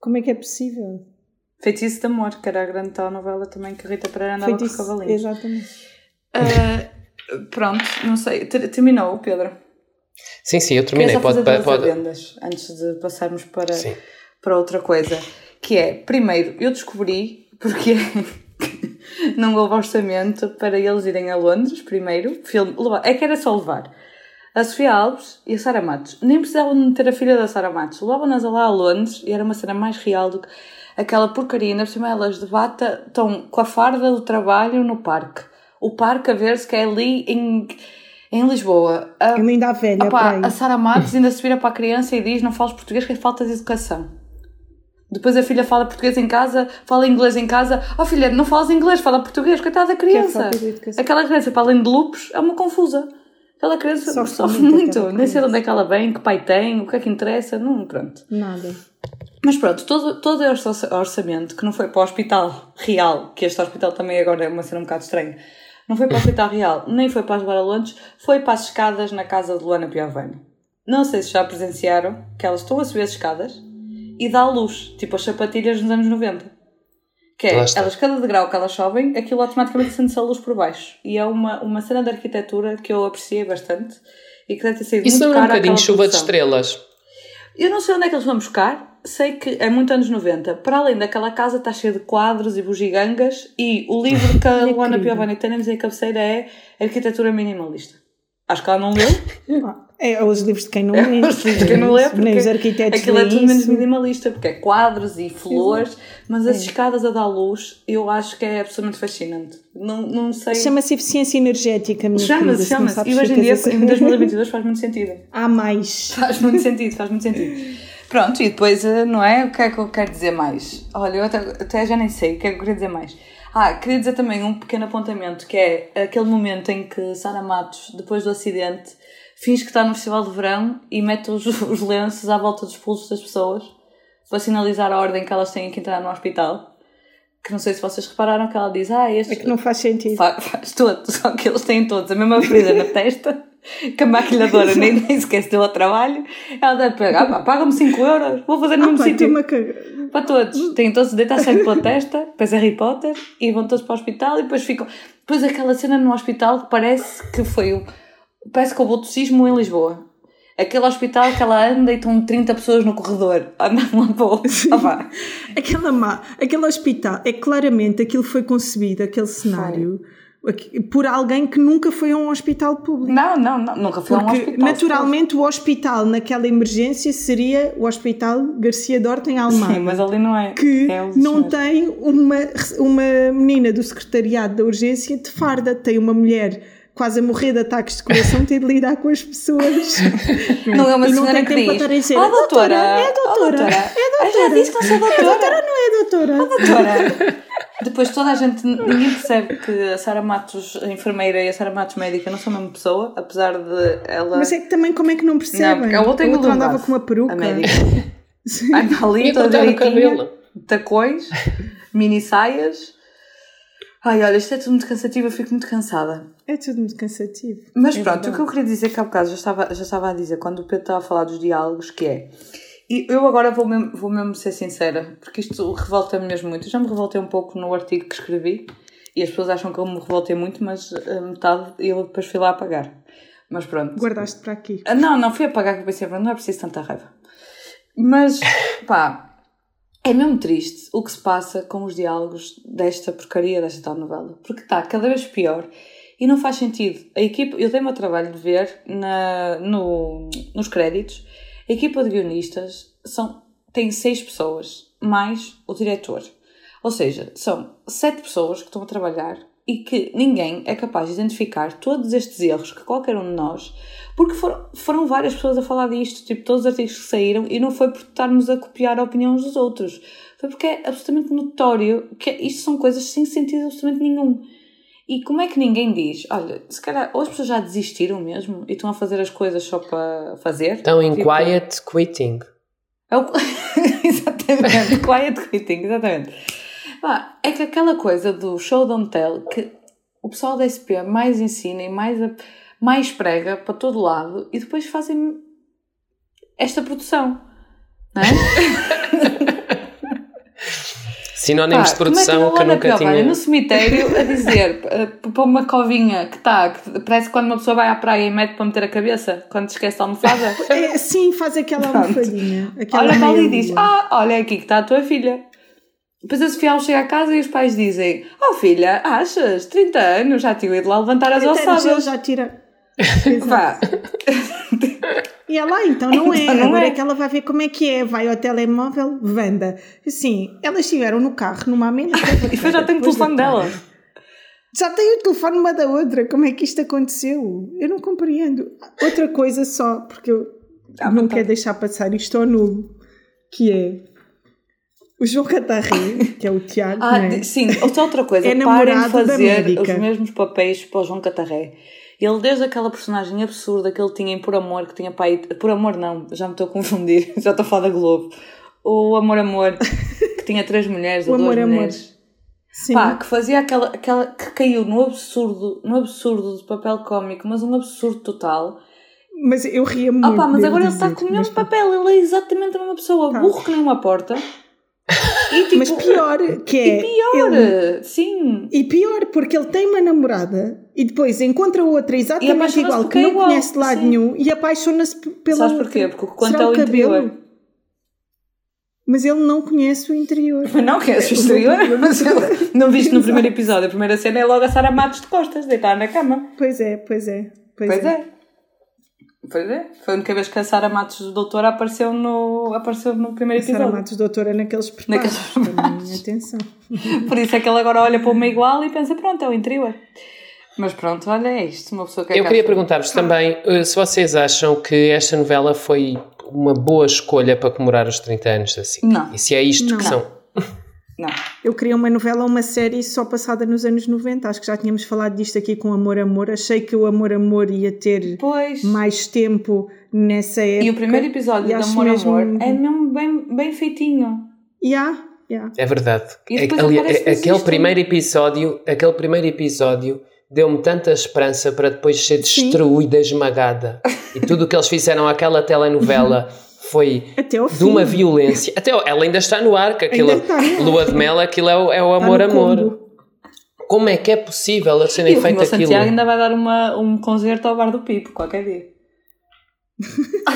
Como é que é possível? Feitiço de Amor, que era a grande telenovela também que a Rita Pereira andava com Feitiço, cavalinhos. exatamente. Ah, pronto, não sei. Ter- Terminou, Pedro. Sim, sim, eu terminei. Pode, pode, adendas antes de passarmos para, Sim. para outra coisa. Que é, primeiro, eu descobri porque não houve orçamento para eles irem a Londres, primeiro. Filme, é que era só levar a Sofia Alves e a Sara Matos. Nem precisavam de meter a filha da Sara Matos. Levavam-nas lá a Londres e era uma cena mais real do que aquela porcaria. Ainda por cima elas de bata estão com a farda do trabalho no parque. O parque a ver-se que é ali em, em Lisboa. A- Eu ainda a velha, aí. a Sara Matos ainda se vira para a criança e diz não falas português que é falta de educação. Depois a filha fala português em casa, fala inglês em casa. Oh filha, não falas inglês, fala português, coitada da criança. de educação. Aquela criança, para além de lupus, é uma confusa. Aquela criança Sofre sofre, muito muito. Nem sei de onde é que ela vem, que pai tem, o que é que interessa, não, pronto. Nada. Mas pronto, todo, todo este orça- orçamento que não foi para o hospital real, que este hospital também agora é uma cena um bocado estranha, não foi para o hospital real, nem foi para as Londres, foi para as escadas na casa de Luana Piovani. Não sei se já presenciaram que elas estão a subir as escadas e dá luz, tipo as sapatilhas nos anos 90. Que é, elas, cada degrau que elas sobem, aquilo automaticamente acende-se a luz por baixo. E é uma, uma cena de arquitetura que eu apreciei bastante e que deve ter sido Isso muito é um bocadinho chuva de produção. estrelas. Eu não sei onde é que eles vão buscar, sei que é muito anos 90. Para além daquela casa está cheia de quadros e bugigangas e o livro que a Luana. Piovani tem na minha cabeceira é Arquitetura Minimalista. Acho que ela não leu. Ah, É os livros de quem não É lê. os livros de quem não lê, porque Nem os arquitetos Aquilo é tudo menos minimalista, porque é quadros e flores, mas É. as escadas a dar luz eu acho que é absolutamente fascinante. Não, não sei. Chama-se eficiência energética, minha Chama-se, chama-se. E hoje em dia, ficas a em 2022, faz muito sentido. Há mais. Faz muito sentido, faz muito sentido. Pronto, e depois, eh, não é? O que é que eu quero dizer mais? Olha, eu até, até já nem sei o que é que eu queria dizer mais. Ah, queria dizer também um pequeno apontamento, que é aquele momento em que Sara Matos, depois do acidente, finge que está no festival de verão e mete os, os lenços à volta dos pulsos das pessoas para sinalizar a ordem que elas têm que entrar no hospital. Que não sei se vocês repararam que ela diz, ah, este... É que não faz sentido. Fa- Faz todo, só que eles têm todos a mesma ferida na testa, que a maquilhadora nem, nem sequer se deu ao trabalho. Ela deve pegar, pá, paga-me 5 euros, vou fazer no Ah, mesmo pá, sítio. uma caga- Para todos. Têm todos de deitar sangue pela testa, depois Harry Potter, e vão todos para o hospital e depois ficam. Depois aquela cena no hospital que parece que foi o. Parece que houve outro sismo em Lisboa. Aquele hospital que ela anda e estão 30 pessoas no corredor. Andam lá para o. Ah. Aquela má, aquele hospital, é claramente aquilo foi concebido, aquele cenário, aqui- por alguém que nunca foi a um hospital público. Não, não, não. Nunca foi a um Porque hospital. naturalmente o hospital naquela emergência seria o Hospital Garcia Dorta em Almada. Sim, mas ali não é. que é não tem uma, uma menina do secretariado da urgência de farda, tem uma mulher quase a morrer de ataques de coração, tem de lidar com as pessoas. Não é uma E não senhora tem que tempo diz. para estar a dizer, "Ah, doutora, é doutora, doutora, é Ah, já disse que não sou doutora. doutora não é doutora. Doutora. Depois toda a gente, ninguém percebe que a Sara Matos, a enfermeira, e a Sara Matos, médica, não são a mesma pessoa, apesar de ela. Mas é que também como é que não percebem? Não, porque a outra, é andava ilumada, com uma peruca. A médica. Sim. Anda ali, toda direitinha, cabelo. tacões, mini saias. Ai, olha, isto é tudo muito cansativo, eu fico muito cansada. É tudo muito cansativo. Mas É pronto, verdade. o que eu queria dizer que há bocado já estava, já estava a dizer, quando o Pedro estava a falar dos diálogos, que é. E eu agora vou mesmo, vou mesmo ser sincera, porque isto revolta-me mesmo muito. Eu já me revoltei um pouco no artigo que escrevi, e as pessoas acham que eu me revoltei muito, mas a metade eu depois fui lá apagar. Mas pronto. Guardaste para aqui. Ah, Não, não fui apagar que eu pensei, não é preciso tanta raiva. Mas, pá, é mesmo triste o que se passa com os diálogos desta porcaria, desta tal novela. Porque está cada vez pior e não faz sentido. A equipe, eu dei-me ao trabalho de ver na, no, nos créditos, A equipa de guionistas são, tem seis pessoas, mais o diretor. Ou seja, são sete pessoas que estão a trabalhar e que ninguém é capaz de identificar todos estes erros que qualquer um de nós, porque foram, foram várias pessoas a falar disto, tipo, todos os artigos que saíram, e não foi por estarmos a copiar a opinião dos outros, foi porque é absolutamente notório que isto são coisas sem sentido absolutamente nenhum. E como é que ninguém diz, olha, se calhar, ou as pessoas já desistiram mesmo e estão a fazer as coisas só para fazer? Estão em tipo, quiet quitting. É o... exatamente, quiet quitting, exatamente. Ah, é que aquela coisa do show don't tell, que o pessoal da SP mais ensina e mais, mais prega para todo lado e depois fazem esta produção, não é? Sinónimos de produção que, que eu nunca tinha. no cemitério a dizer uh, para uma covinha que está, que parece quando uma pessoa vai à praia e mete para meter a cabeça, quando te esquece a almofada. É, sim, faz aquela almofadinha. Aquela olha para ali e diz: Ah, olha aqui que está a tua filha. Depois a Sofia chega a casa e os pais dizem: Oh filha, achas? 30 anos, já tinha ido lá levantar as ossadas. Já tira. Vá. e ela, ah, então não é. Então não Agora é. é que ela vai ver como é que é. Vai ao telemóvel, venda. Sim, elas estiveram no carro, numa amena. e depois já tem o telefone dela. Já tem o telefone uma da outra. Como é que isto aconteceu? Eu não compreendo. Outra coisa só, porque eu ah, não quero deixar passar isto ao nulo, que é o João Catarré, que é o Tiago. Ah, é? sim, outra coisa, é parem de fazer os mesmos papéis para o João Catarré. Ele, desde aquela personagem absurda que ele tinha em Por Amor, que tinha pai. Por Amor, não, já me estou a confundir, já estou a falar da Globo. O Amor Amor, que tinha três mulheres ou duas amor, mulheres. Amor. Sim. Pá, que fazia aquela, aquela. que caiu no absurdo, no absurdo de papel cómico, mas um absurdo total. Mas eu ria muito. Ah, pá, mas agora ele está com o mesmo papel, ele é exatamente a mesma pessoa, tá. burro que nem uma porta. E, tipo, Mas pior, que é. E pior, ele, sim. E pior, porque ele tem uma namorada e depois encontra outra exatamente igual, que não é igual, conhece de lado sim. nenhum e apaixona-se pela. Sabes porquê? Porque quanto ao interior. Mas ele não conhece o interior. Mas não conhece o exterior? Mas ele, não viste no primeiro episódio? A primeira cena é logo a Sara Matos de costas, deitar na cama. Pois é, pois é. Pois, pois é. é. Pois é, foi a única vez que a Sara Matos Doutora apareceu no, apareceu no primeiro episódio. Sara Matos Doutora é naqueles preparos, naqueles atenção. Por isso é que ele agora olha para uma igual e pensa, pronto, é o interior. Mas pronto, olha, é isto, uma pessoa que é Eu queria perguntar-vos também eh, se vocês acham que esta novela foi uma boa escolha para comemorar os 30 anos da SIC. Não. E se é isto não. que são... Não. Eu queria uma novela, uma série só passada nos anos 90. Acho que já tínhamos falado disto aqui com Amor Amor. Achei que o Amor Amor ia ter pois. mais tempo nessa época. E o primeiro episódio de Amor mesmo... Amor é mesmo bem, bem feitinho. Yeah, yeah. É verdade. Ali, aquele isto. primeiro episódio, aquele primeiro episódio deu-me tanta esperança para depois ser destruída, Sim. esmagada. E tudo o que eles fizeram àquela telenovela foi de uma violência. Até ela ainda está no ar, que aquilo, lua de mel, aquilo é o, é o amor, amor. Como é que é possível a serem feito aquilo? Santiago ainda vai dar uma, um concerto ao bar do Pipo qualquer dia.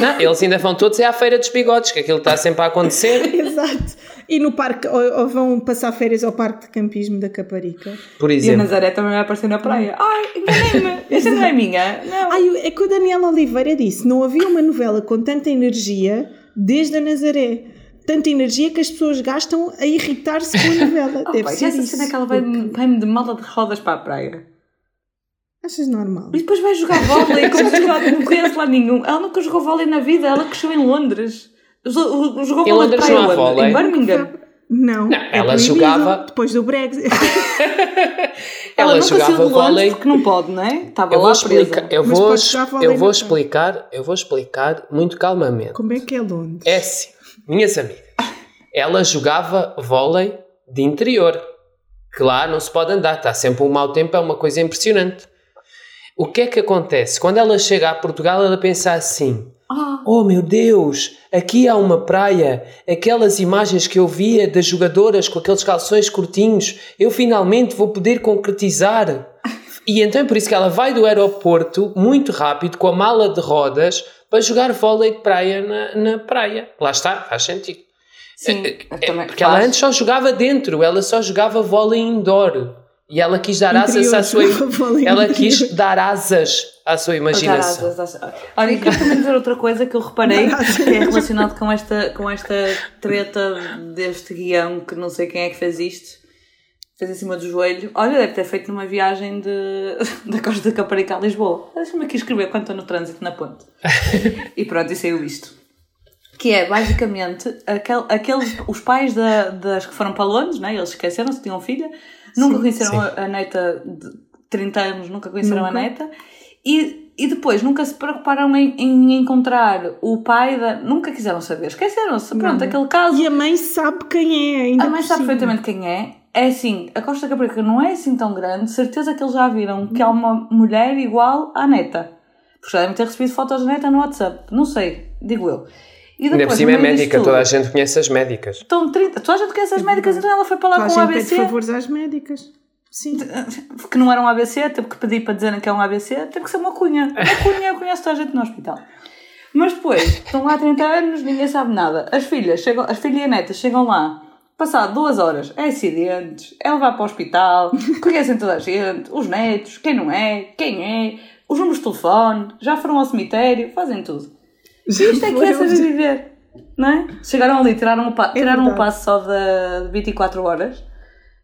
Não, eles ainda vão todos é à feira dos bigodes, que aquilo está sempre a acontecer. Exato. E no parque, ou, ou, vão passar férias ao parque de campismo da Caparica. Por exemplo. E a Nazaré também vai aparecer na praia. Ai, enganei-me, esta não é minha. Não. Ai, é que o Daniel Oliveira disse: não havia uma novela com tanta energia desde a Nazaré. Tanta energia que as pessoas gastam a irritar-se com a novela. oh, Deve pai, ser essa isso. cena é que ela vai-me vai de mala de rodas para a praia. Achas normal? E depois vai jogar vôlei, como se não conhece lá nenhum. Ela nunca jogou vôlei na vida, ela cresceu em Londres. Jogou em Londres praia, vôlei. Em Birmingham. Não, não é ela jogava depois do Brexit. ela, ela jogava vôlei porque não pode, não é? Estava eu vou explicar, eu vou, eu vou explicar, eu vou explicar muito calmamente. Como é que é Londres? É assim, minhas amigas. Ela jogava vôlei de interior. Que lá não se pode andar, está sempre um mau tempo, é uma coisa impressionante. O que é que acontece? Quando ela chega a Portugal, ela pensa assim. Oh meu Deus, aqui há uma praia. Aquelas imagens que eu via das jogadoras com aqueles calções curtinhos, eu finalmente vou poder concretizar. E então é por isso que ela vai do aeroporto muito rápido com a mala de rodas para jogar vôlei de praia na, na praia. Lá está, faz sentido. Sim, é, é, porque ela antes só jogava dentro, ela só jogava vôlei indoor. E ela quis dar asas à sua. Ela quis dar asas à sua imaginação. Olha, e quero também dizer outra coisa que eu reparei que é relacionado com esta, com esta treta deste guião que não sei quem é que fez isto. Fez em cima do joelho. Olha, deve ter feito numa viagem de, da Costa da Caparica a Lisboa. Deixa-me aqui escrever quando estou no trânsito na ponte. e pronto, e saiu isto. Que é, basicamente, aquel, aqueles, os pais da, das que foram para Londres, né? eles esqueceram-se, tinham filha, nunca sim, conheceram sim. A, a neta de 30 anos, nunca conheceram nunca. a neta e, e depois nunca se preocuparam em, em encontrar o pai da. Nunca quiseram saber, esqueceram-se. Pronto, aquele caso. E a mãe sabe quem é, ainda A mãe sabe perfeitamente quem é. É assim, a Costa Caparica não é assim tão grande, certeza que eles já viram que há uma mulher igual à neta. Porque já devem ter recebido fotos da neta no WhatsApp. Não sei, digo eu. E depois, Ainda por cima é médica, tudo, toda a gente conhece as médicas. Então, 30, toda a gente conhece as médicas, então ela foi para lá toda com o ABC. Pede favores às médicas. Sim. Que não era um ABC, teve que pedir para dizerem que é um ABC, teve que ser uma cunha. Uma cunha eu conheço toda a gente no hospital. Mas depois, estão lá há 30 anos, ninguém sabe nada. As filhas, chegam, as filhas e a neta chegam lá, passado duas horas, é acidentes, ela vai para o hospital, conhecem toda a gente, os netos, quem não é, quem é, os números de telefone, já foram ao cemitério, fazem tudo. Isto é que é saber viver, não é? Chegaram ali, tiraram, o, é tiraram um passo só de 24 horas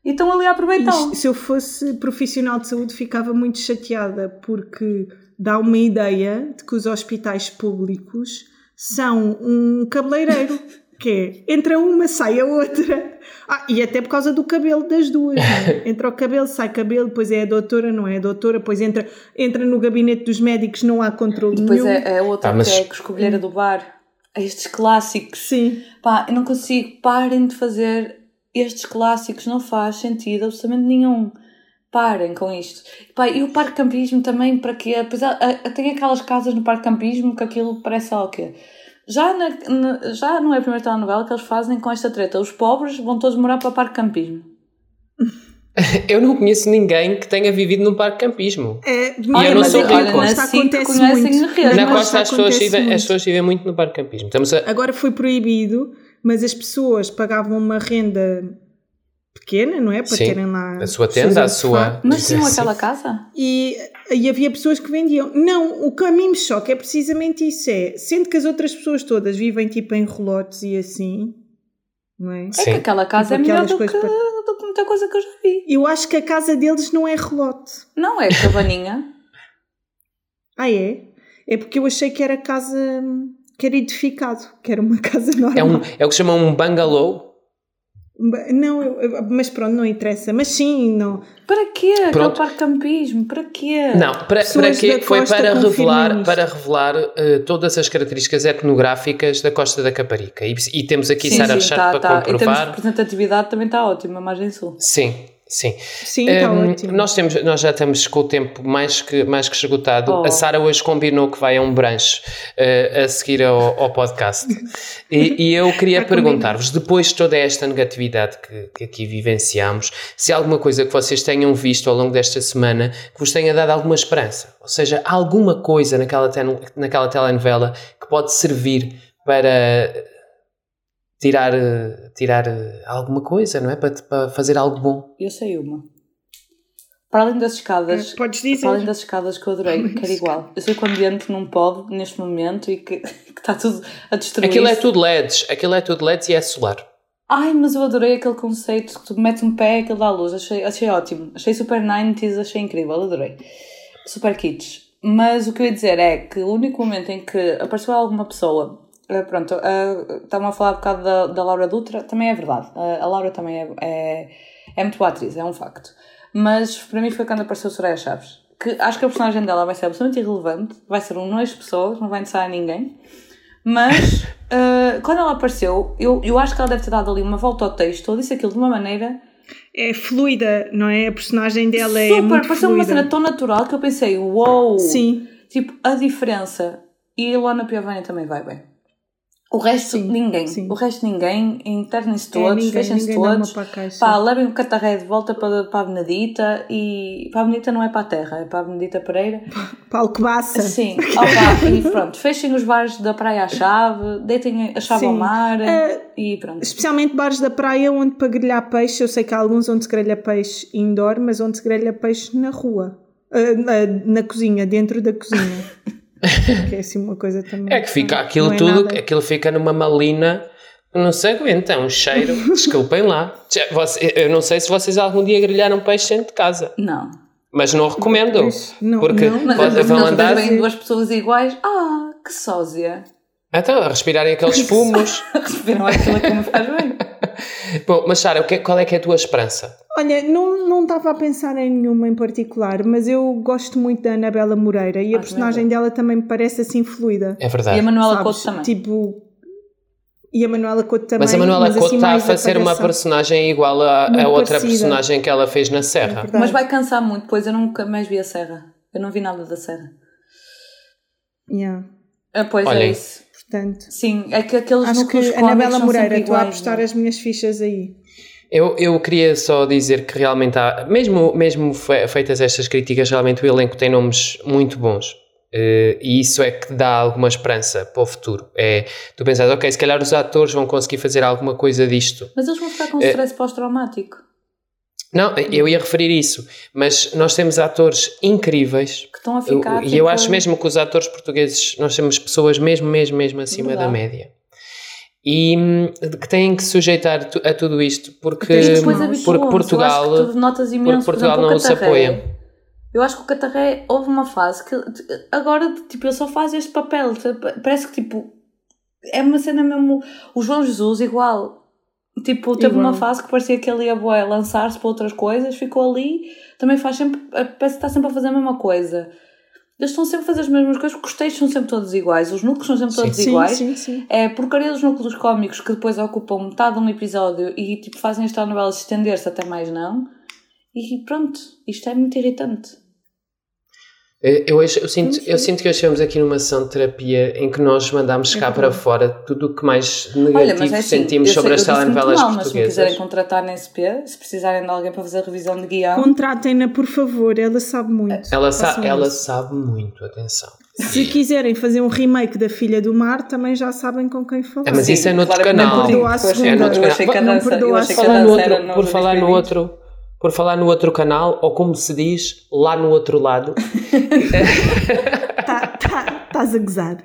e estão ali a aproveitá-lo. Se eu fosse profissional de saúde, ficava muito chateada, porque dá uma ideia de que os hospitais públicos são um cabeleireiro. que é, entra uma, sai a outra. Ah, e até por causa do cabelo das duas. É? Entra o cabelo, sai cabelo, depois é a doutora, não é a doutora, depois entra, entra no gabinete dos médicos, não há controle depois nenhum. Depois é, é outra ah, mas... que é a escobilheira do bar. Estes clássicos. Sim. Pá, eu não consigo, parem de fazer estes clássicos não faz sentido absolutamente nenhum. Parem com isto. Pá, e o parque campismo também, para quê? Apesar, tem aquelas casas no parque campismo que aquilo parece o quê? Já, na, na, já não é a primeira telenovela que eles fazem com esta treta. Os pobres vão todos morar para o parque campismo. Eu não conheço ninguém que tenha vivido num parque campismo. É, e olha, eu não sou rico. Olha, na acontece muito. Na costa as pessoas, vivem, as pessoas vivem muito no parque campismo. Estamos a... Agora foi proibido mas as pessoas pagavam uma renda pequena, não é? Para Sim, terem lá. A sua tenda, a sua. Mas tinham aquela casa? E, e havia pessoas que vendiam. Não, o que a mim me choca é precisamente isso: é sendo que as outras pessoas todas vivem tipo em relotes e assim. Não é? Sim. É que aquela casa tipo, é melhor do que, para... do que muita coisa que eu já vi. Eu acho que a casa deles não é relote. Não, é cabaninha. ah, é? É porque eu achei que era casa que era edificado, que era uma casa normal. É, um, é o que chamam um bungalow? Não, mas pronto, não interessa. Mas sim, não. Para quê? Pronto. Aquele parque campismo? Para quê? Não, para, para quê? Foi para revelar, para revelar uh, todas as características etnográficas da Costa da Caparica. E, e temos aqui sim, Sara Chato tá, para tá. comprovar. Em termos de representatividade também está ótimo, a margem sul. Sim, Sim. Sim, está um, ótimo. Nós, temos, nós já estamos com o tempo mais que, mais que esgotado. Oh. A Sara hoje combinou que vai a um branche uh, a seguir ao, ao podcast. e, e, eu queria perguntar-vos, depois de toda esta negatividade que, que, aqui vivenciamos, se há alguma coisa que vocês tenham visto ao longo desta semana que vos tenha dado alguma esperança. Ou seja, alguma coisa naquela, naquela telenovela que pode servir para tirar, tirar alguma coisa, não é? Para, para fazer algo bom. Eu sei uma. Para além das escadas, é, Podes dizer. para além das escadas que eu adorei, que era igual. Eu sei que o ambiente não pode neste momento e que, que está tudo a destruir. Aquilo é tudo LEDs, aquilo é tudo LEDs e é solar. Ai, mas eu adorei aquele conceito que tu metes um pé e aquilo dá luz. Achei, achei ótimo. Achei super 90s, achei incrível, adorei. Super kits. Mas o que eu ia dizer é que o único momento em que apareceu alguma pessoa pronto, uh, estavam a falar um bocado da, da Laura Dutra, também é verdade. Uh, a Laura também é, é, é muito boa atriz, é um facto. Mas para mim foi quando apareceu Soraya Chaves. Que acho que a personagem dela vai ser absolutamente irrelevante, vai ser um nojo de pessoas, não vai interessar a ninguém. Mas uh, quando ela apareceu, eu, eu acho que ela deve ter dado ali uma volta ao texto, ou disse aquilo de uma maneira. É fluida, não é? A personagem dela Super, é. Super, pareceu uma cena tão natural que eu pensei, uou! Wow, Sim. Tipo, a diferença. E a Ilona Piovani também vai bem. O resto, sim, ninguém. Sim. O resto, ninguém. Internem-se é, todos, é, fechem-se todos. Pá, levem o catarré de volta para, para a Benedita e. Para a Benedita não é para a terra, é para a Benedita Pereira. Para Alcobaça. Sim. Opa, e pronto. Fechem os bares da praia à chave, deitem a chave sim. ao mar uh, e pronto. Especialmente bares da praia onde para grelhar peixe, eu sei que há alguns onde se grelha peixe indoor, mas onde se grelha peixe na rua. Uh, na, na cozinha, dentro da cozinha. que é assim uma coisa também. É que fica aquilo é tudo, nada. aquilo fica numa malina não se aguenta, é um cheiro. Desculpem lá. Eu não sei se vocês algum dia grelharam peixe dentro de casa, Não. mas não recomendo. Não- porque não, pode- mas vão não andar duas pessoas iguais. Ah, que sósia. Então, a respirarem aqueles fumos. Receberam aquilo que me faz bem. Bom, mas Sara, é- qual é que é a tua esperança? Olha, não não estava a pensar em nenhuma em particular, mas eu gosto muito da Anabela Moreira e a Ah, personagem dela também me parece assim fluida. É E verdade. a Manuela sabes? Couto também. Tipo. E a Manuela Couto também. mas a Manuela assim Couto está a fazer uma personagem igual a, a Muito outra parecida. personagem que ela fez na É Serra. verdade. Mas vai cansar muito, pois eu nunca mais vi a Serra. Eu não vi nada da Serra. Yeah, Ah, pois Olhem. é isso. Portanto, Sim, é que aqueles acho núcleos que Anabela Moreira, estou a apostar não é? as minhas fichas aí. Eu, eu queria só dizer que realmente há, mesmo, mesmo fe- feitas estas críticas, realmente o elenco tem nomes muito bons. Eh, e isso é que dá alguma esperança para o futuro. É, tu pensas, ok, se calhar os atores vão conseguir fazer alguma coisa disto. Mas eles vão ficar com É. stress pós-traumático. Não, eu ia referir isso, mas nós temos atores incríveis Que estão a ficar. e tipo, eu acho mesmo que os atores portugueses, nós temos pessoas mesmo, mesmo, mesmo acima Verdade. da média. E hum, que têm que sujeitar a tudo isto, porque, depois Porque Portugal, porque Portugal não o se Catarré. apoia. Eu acho que o Catarré houve uma fase que agora tipo, ele só faz este papel. Parece que tipo é uma cena mesmo. O João Jesus, igual. Tipo, teve Igual. uma fase que parecia que ele ia bué, lançar-se para outras coisas, ficou ali, também faz sempre. Parece que está sempre a fazer a mesma coisa. Eles estão sempre a fazer as mesmas coisas, porque os textos são sempre todos iguais, os núcleos são sempre Sim. todos Sim, iguais. sim, sim. É porcaria dos núcleos cómicos que depois ocupam metade de um episódio e tipo fazem esta novela se estender-se até mais não. E pronto, isto é muito irritante. Eh, Eu, hoje- eu sinto, eu sinto que hoje estamos aqui numa sessão de terapia em que nós mandamos cá para fora tudo o que mais negativo é sentimos eu sei- sobre eu as telenovelas mal, Mas se me portuguesas. quiserem contratar na SP, se precisarem de alguém para fazer revisão de guião, Contratem-na, por favor, ela sabe muito. Ela, sa ela isso. sabe muito, atenção. Se quiserem fazer um remake da Filha do Mar, também já sabem com quem falar. Ah, mas isso é noutro canal. não perdoa a É segunda. noutro Eu a canal. Não eu perdoa a a no por falar no 2020. outro, por falar no outro canal, ou como se diz, lá no outro lado, Tá- tá- Estás a gozar.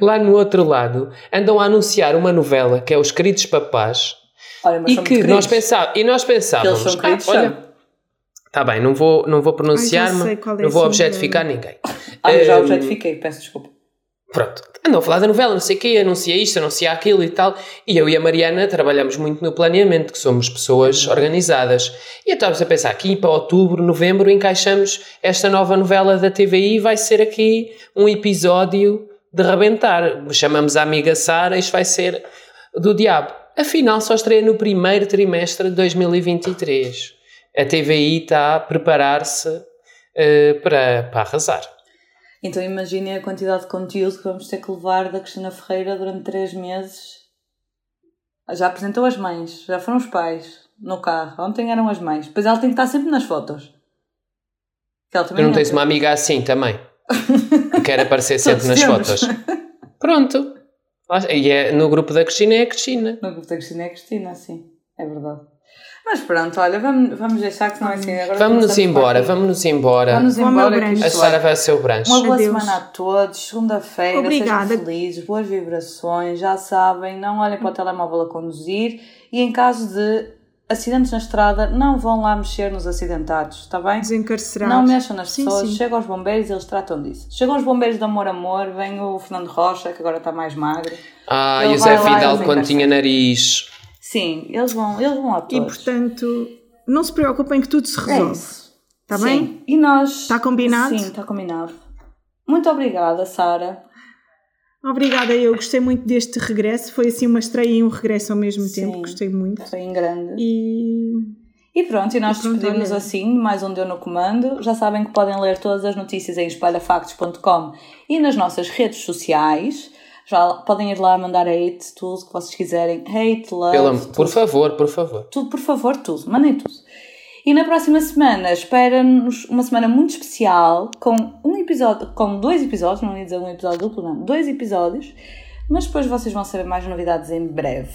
lá no outro lado, andam a anunciar uma novela que é Os Queridos Papás, Olha, mas e que nós, queridos. pensá e nós pensávamos, Eles são queridos, ah, olha, são. tá bem, não vou, não vou pronunciar-me, é não vou objetificar ninguém. Ah, eu já Ehm, objetifiquei, peço desculpa. Pronto, andam a falar da novela, não sei o quê, anuncia isto, anuncia aquilo e tal. E eu e a Mariana trabalhamos muito no planeamento, que somos pessoas organizadas. E estávamos a pensar aqui para outubro, novembro, encaixamos esta nova novela da TVI e vai ser aqui um episódio de rebentar. Chamamos a amiga Sara, isto vai ser do diabo. Afinal, só estreia no primeiro trimestre de 2023. A TVI está a preparar-se eh, para, para arrasar. Então imaginem a quantidade de conteúdo que vamos ter que levar da Cristina Ferreira durante três meses. Já apresentou as mães, já foram os pais no carro. Ontem eram as mães. Pois ela tem que estar sempre nas fotos. Que ela Tu também não tens entra. uma amiga assim também? Que quer aparecer sempre nas fotos. Pronto. E é, no grupo da Cristina é a Cristina. No grupo da Cristina é a Cristina, sim. É verdade. Mas pronto, olha, vamos, vamos deixar que senão assim agora Vamos-nos embora, vamos-nos embora. Vamos embora. A Sara é- vai ao seu branche. Uma boa Adeus. semana a todos, segunda-feira, Obrigada. sejam felizes, boas vibrações, já sabem, não olhem para o telemóvel a conduzir e em caso de acidentes na estrada, não vão lá mexer nos acidentados, está bem? Desencarcerados. Não mexam nas Sim, pessoas, sim. chegam aos bombeiros e eles tratam disso. Chegam os bombeiros de Amor Amor, vem o Fernando Rocha, que agora está mais magro. Ah, Ele e o Zé eles quando tinha nariz. Sim, eles vão, eles vão E todos. portanto, não se preocupem que tudo se é resolve. isso. Tá Sim. bem? E nós... Tá combinado? Sim, está combinado. Muito obrigada, Sara. Obrigada, eu gostei muito deste regresso. Foi assim uma estreia e um regresso ao mesmo Sim. tempo. Gostei muito. Foi em grande. E E pronto, e nós E pronto, despedimos assim, mais um Deu no Comando. Já sabem que podem ler todas as notícias em espalhafactos.com e nas nossas redes sociais. Já podem ir lá mandar hate, tudo que vocês quiserem. Hate, love, Pelo, por favor, por favor. tudo, por favor, tudo. Mandem tudo. E na próxima semana, espera-nos uma semana muito especial com um episódio, com dois episódios, não ia dizer um episódio duplo, não, dois episódios, mas depois vocês vão saber mais novidades em breve.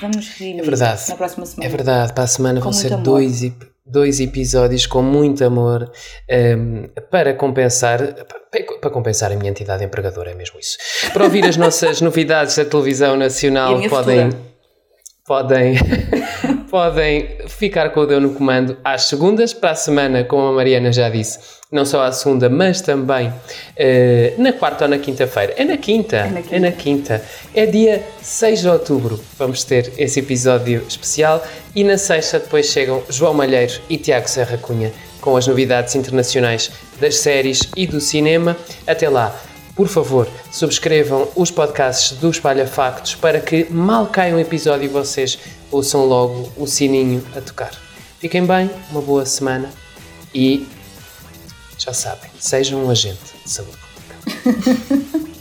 vamos redimir É verdade. na próxima semana. É verdade, para a semana Com vão ser dois, ep- dois episódios com muito amor ehm, para compensar para- para compensar a minha entidade empregadora, é mesmo isso. Para ouvir as nossas novidades da televisão nacional podem futura. Podem podem ficar com o Deu no Comando às segundas, para a semana, como a Mariana já disse, não só à segunda, mas também eh, na quarta ou na quinta-feira. É na quinta, na quinta. é na quinta. É dia 6 de outubro, vamos ter esse episódio especial e na sexta depois chegam João Malheiro e Tiago Serra Cunha com as novidades internacionais das séries e do cinema. Até lá. Por favor, subscrevam os podcasts do Espalha Factos para que mal caia um episódio vocês ouçam logo o sininho a tocar. Fiquem bem, uma boa semana e já sabem, sejam um agente de saúde pública.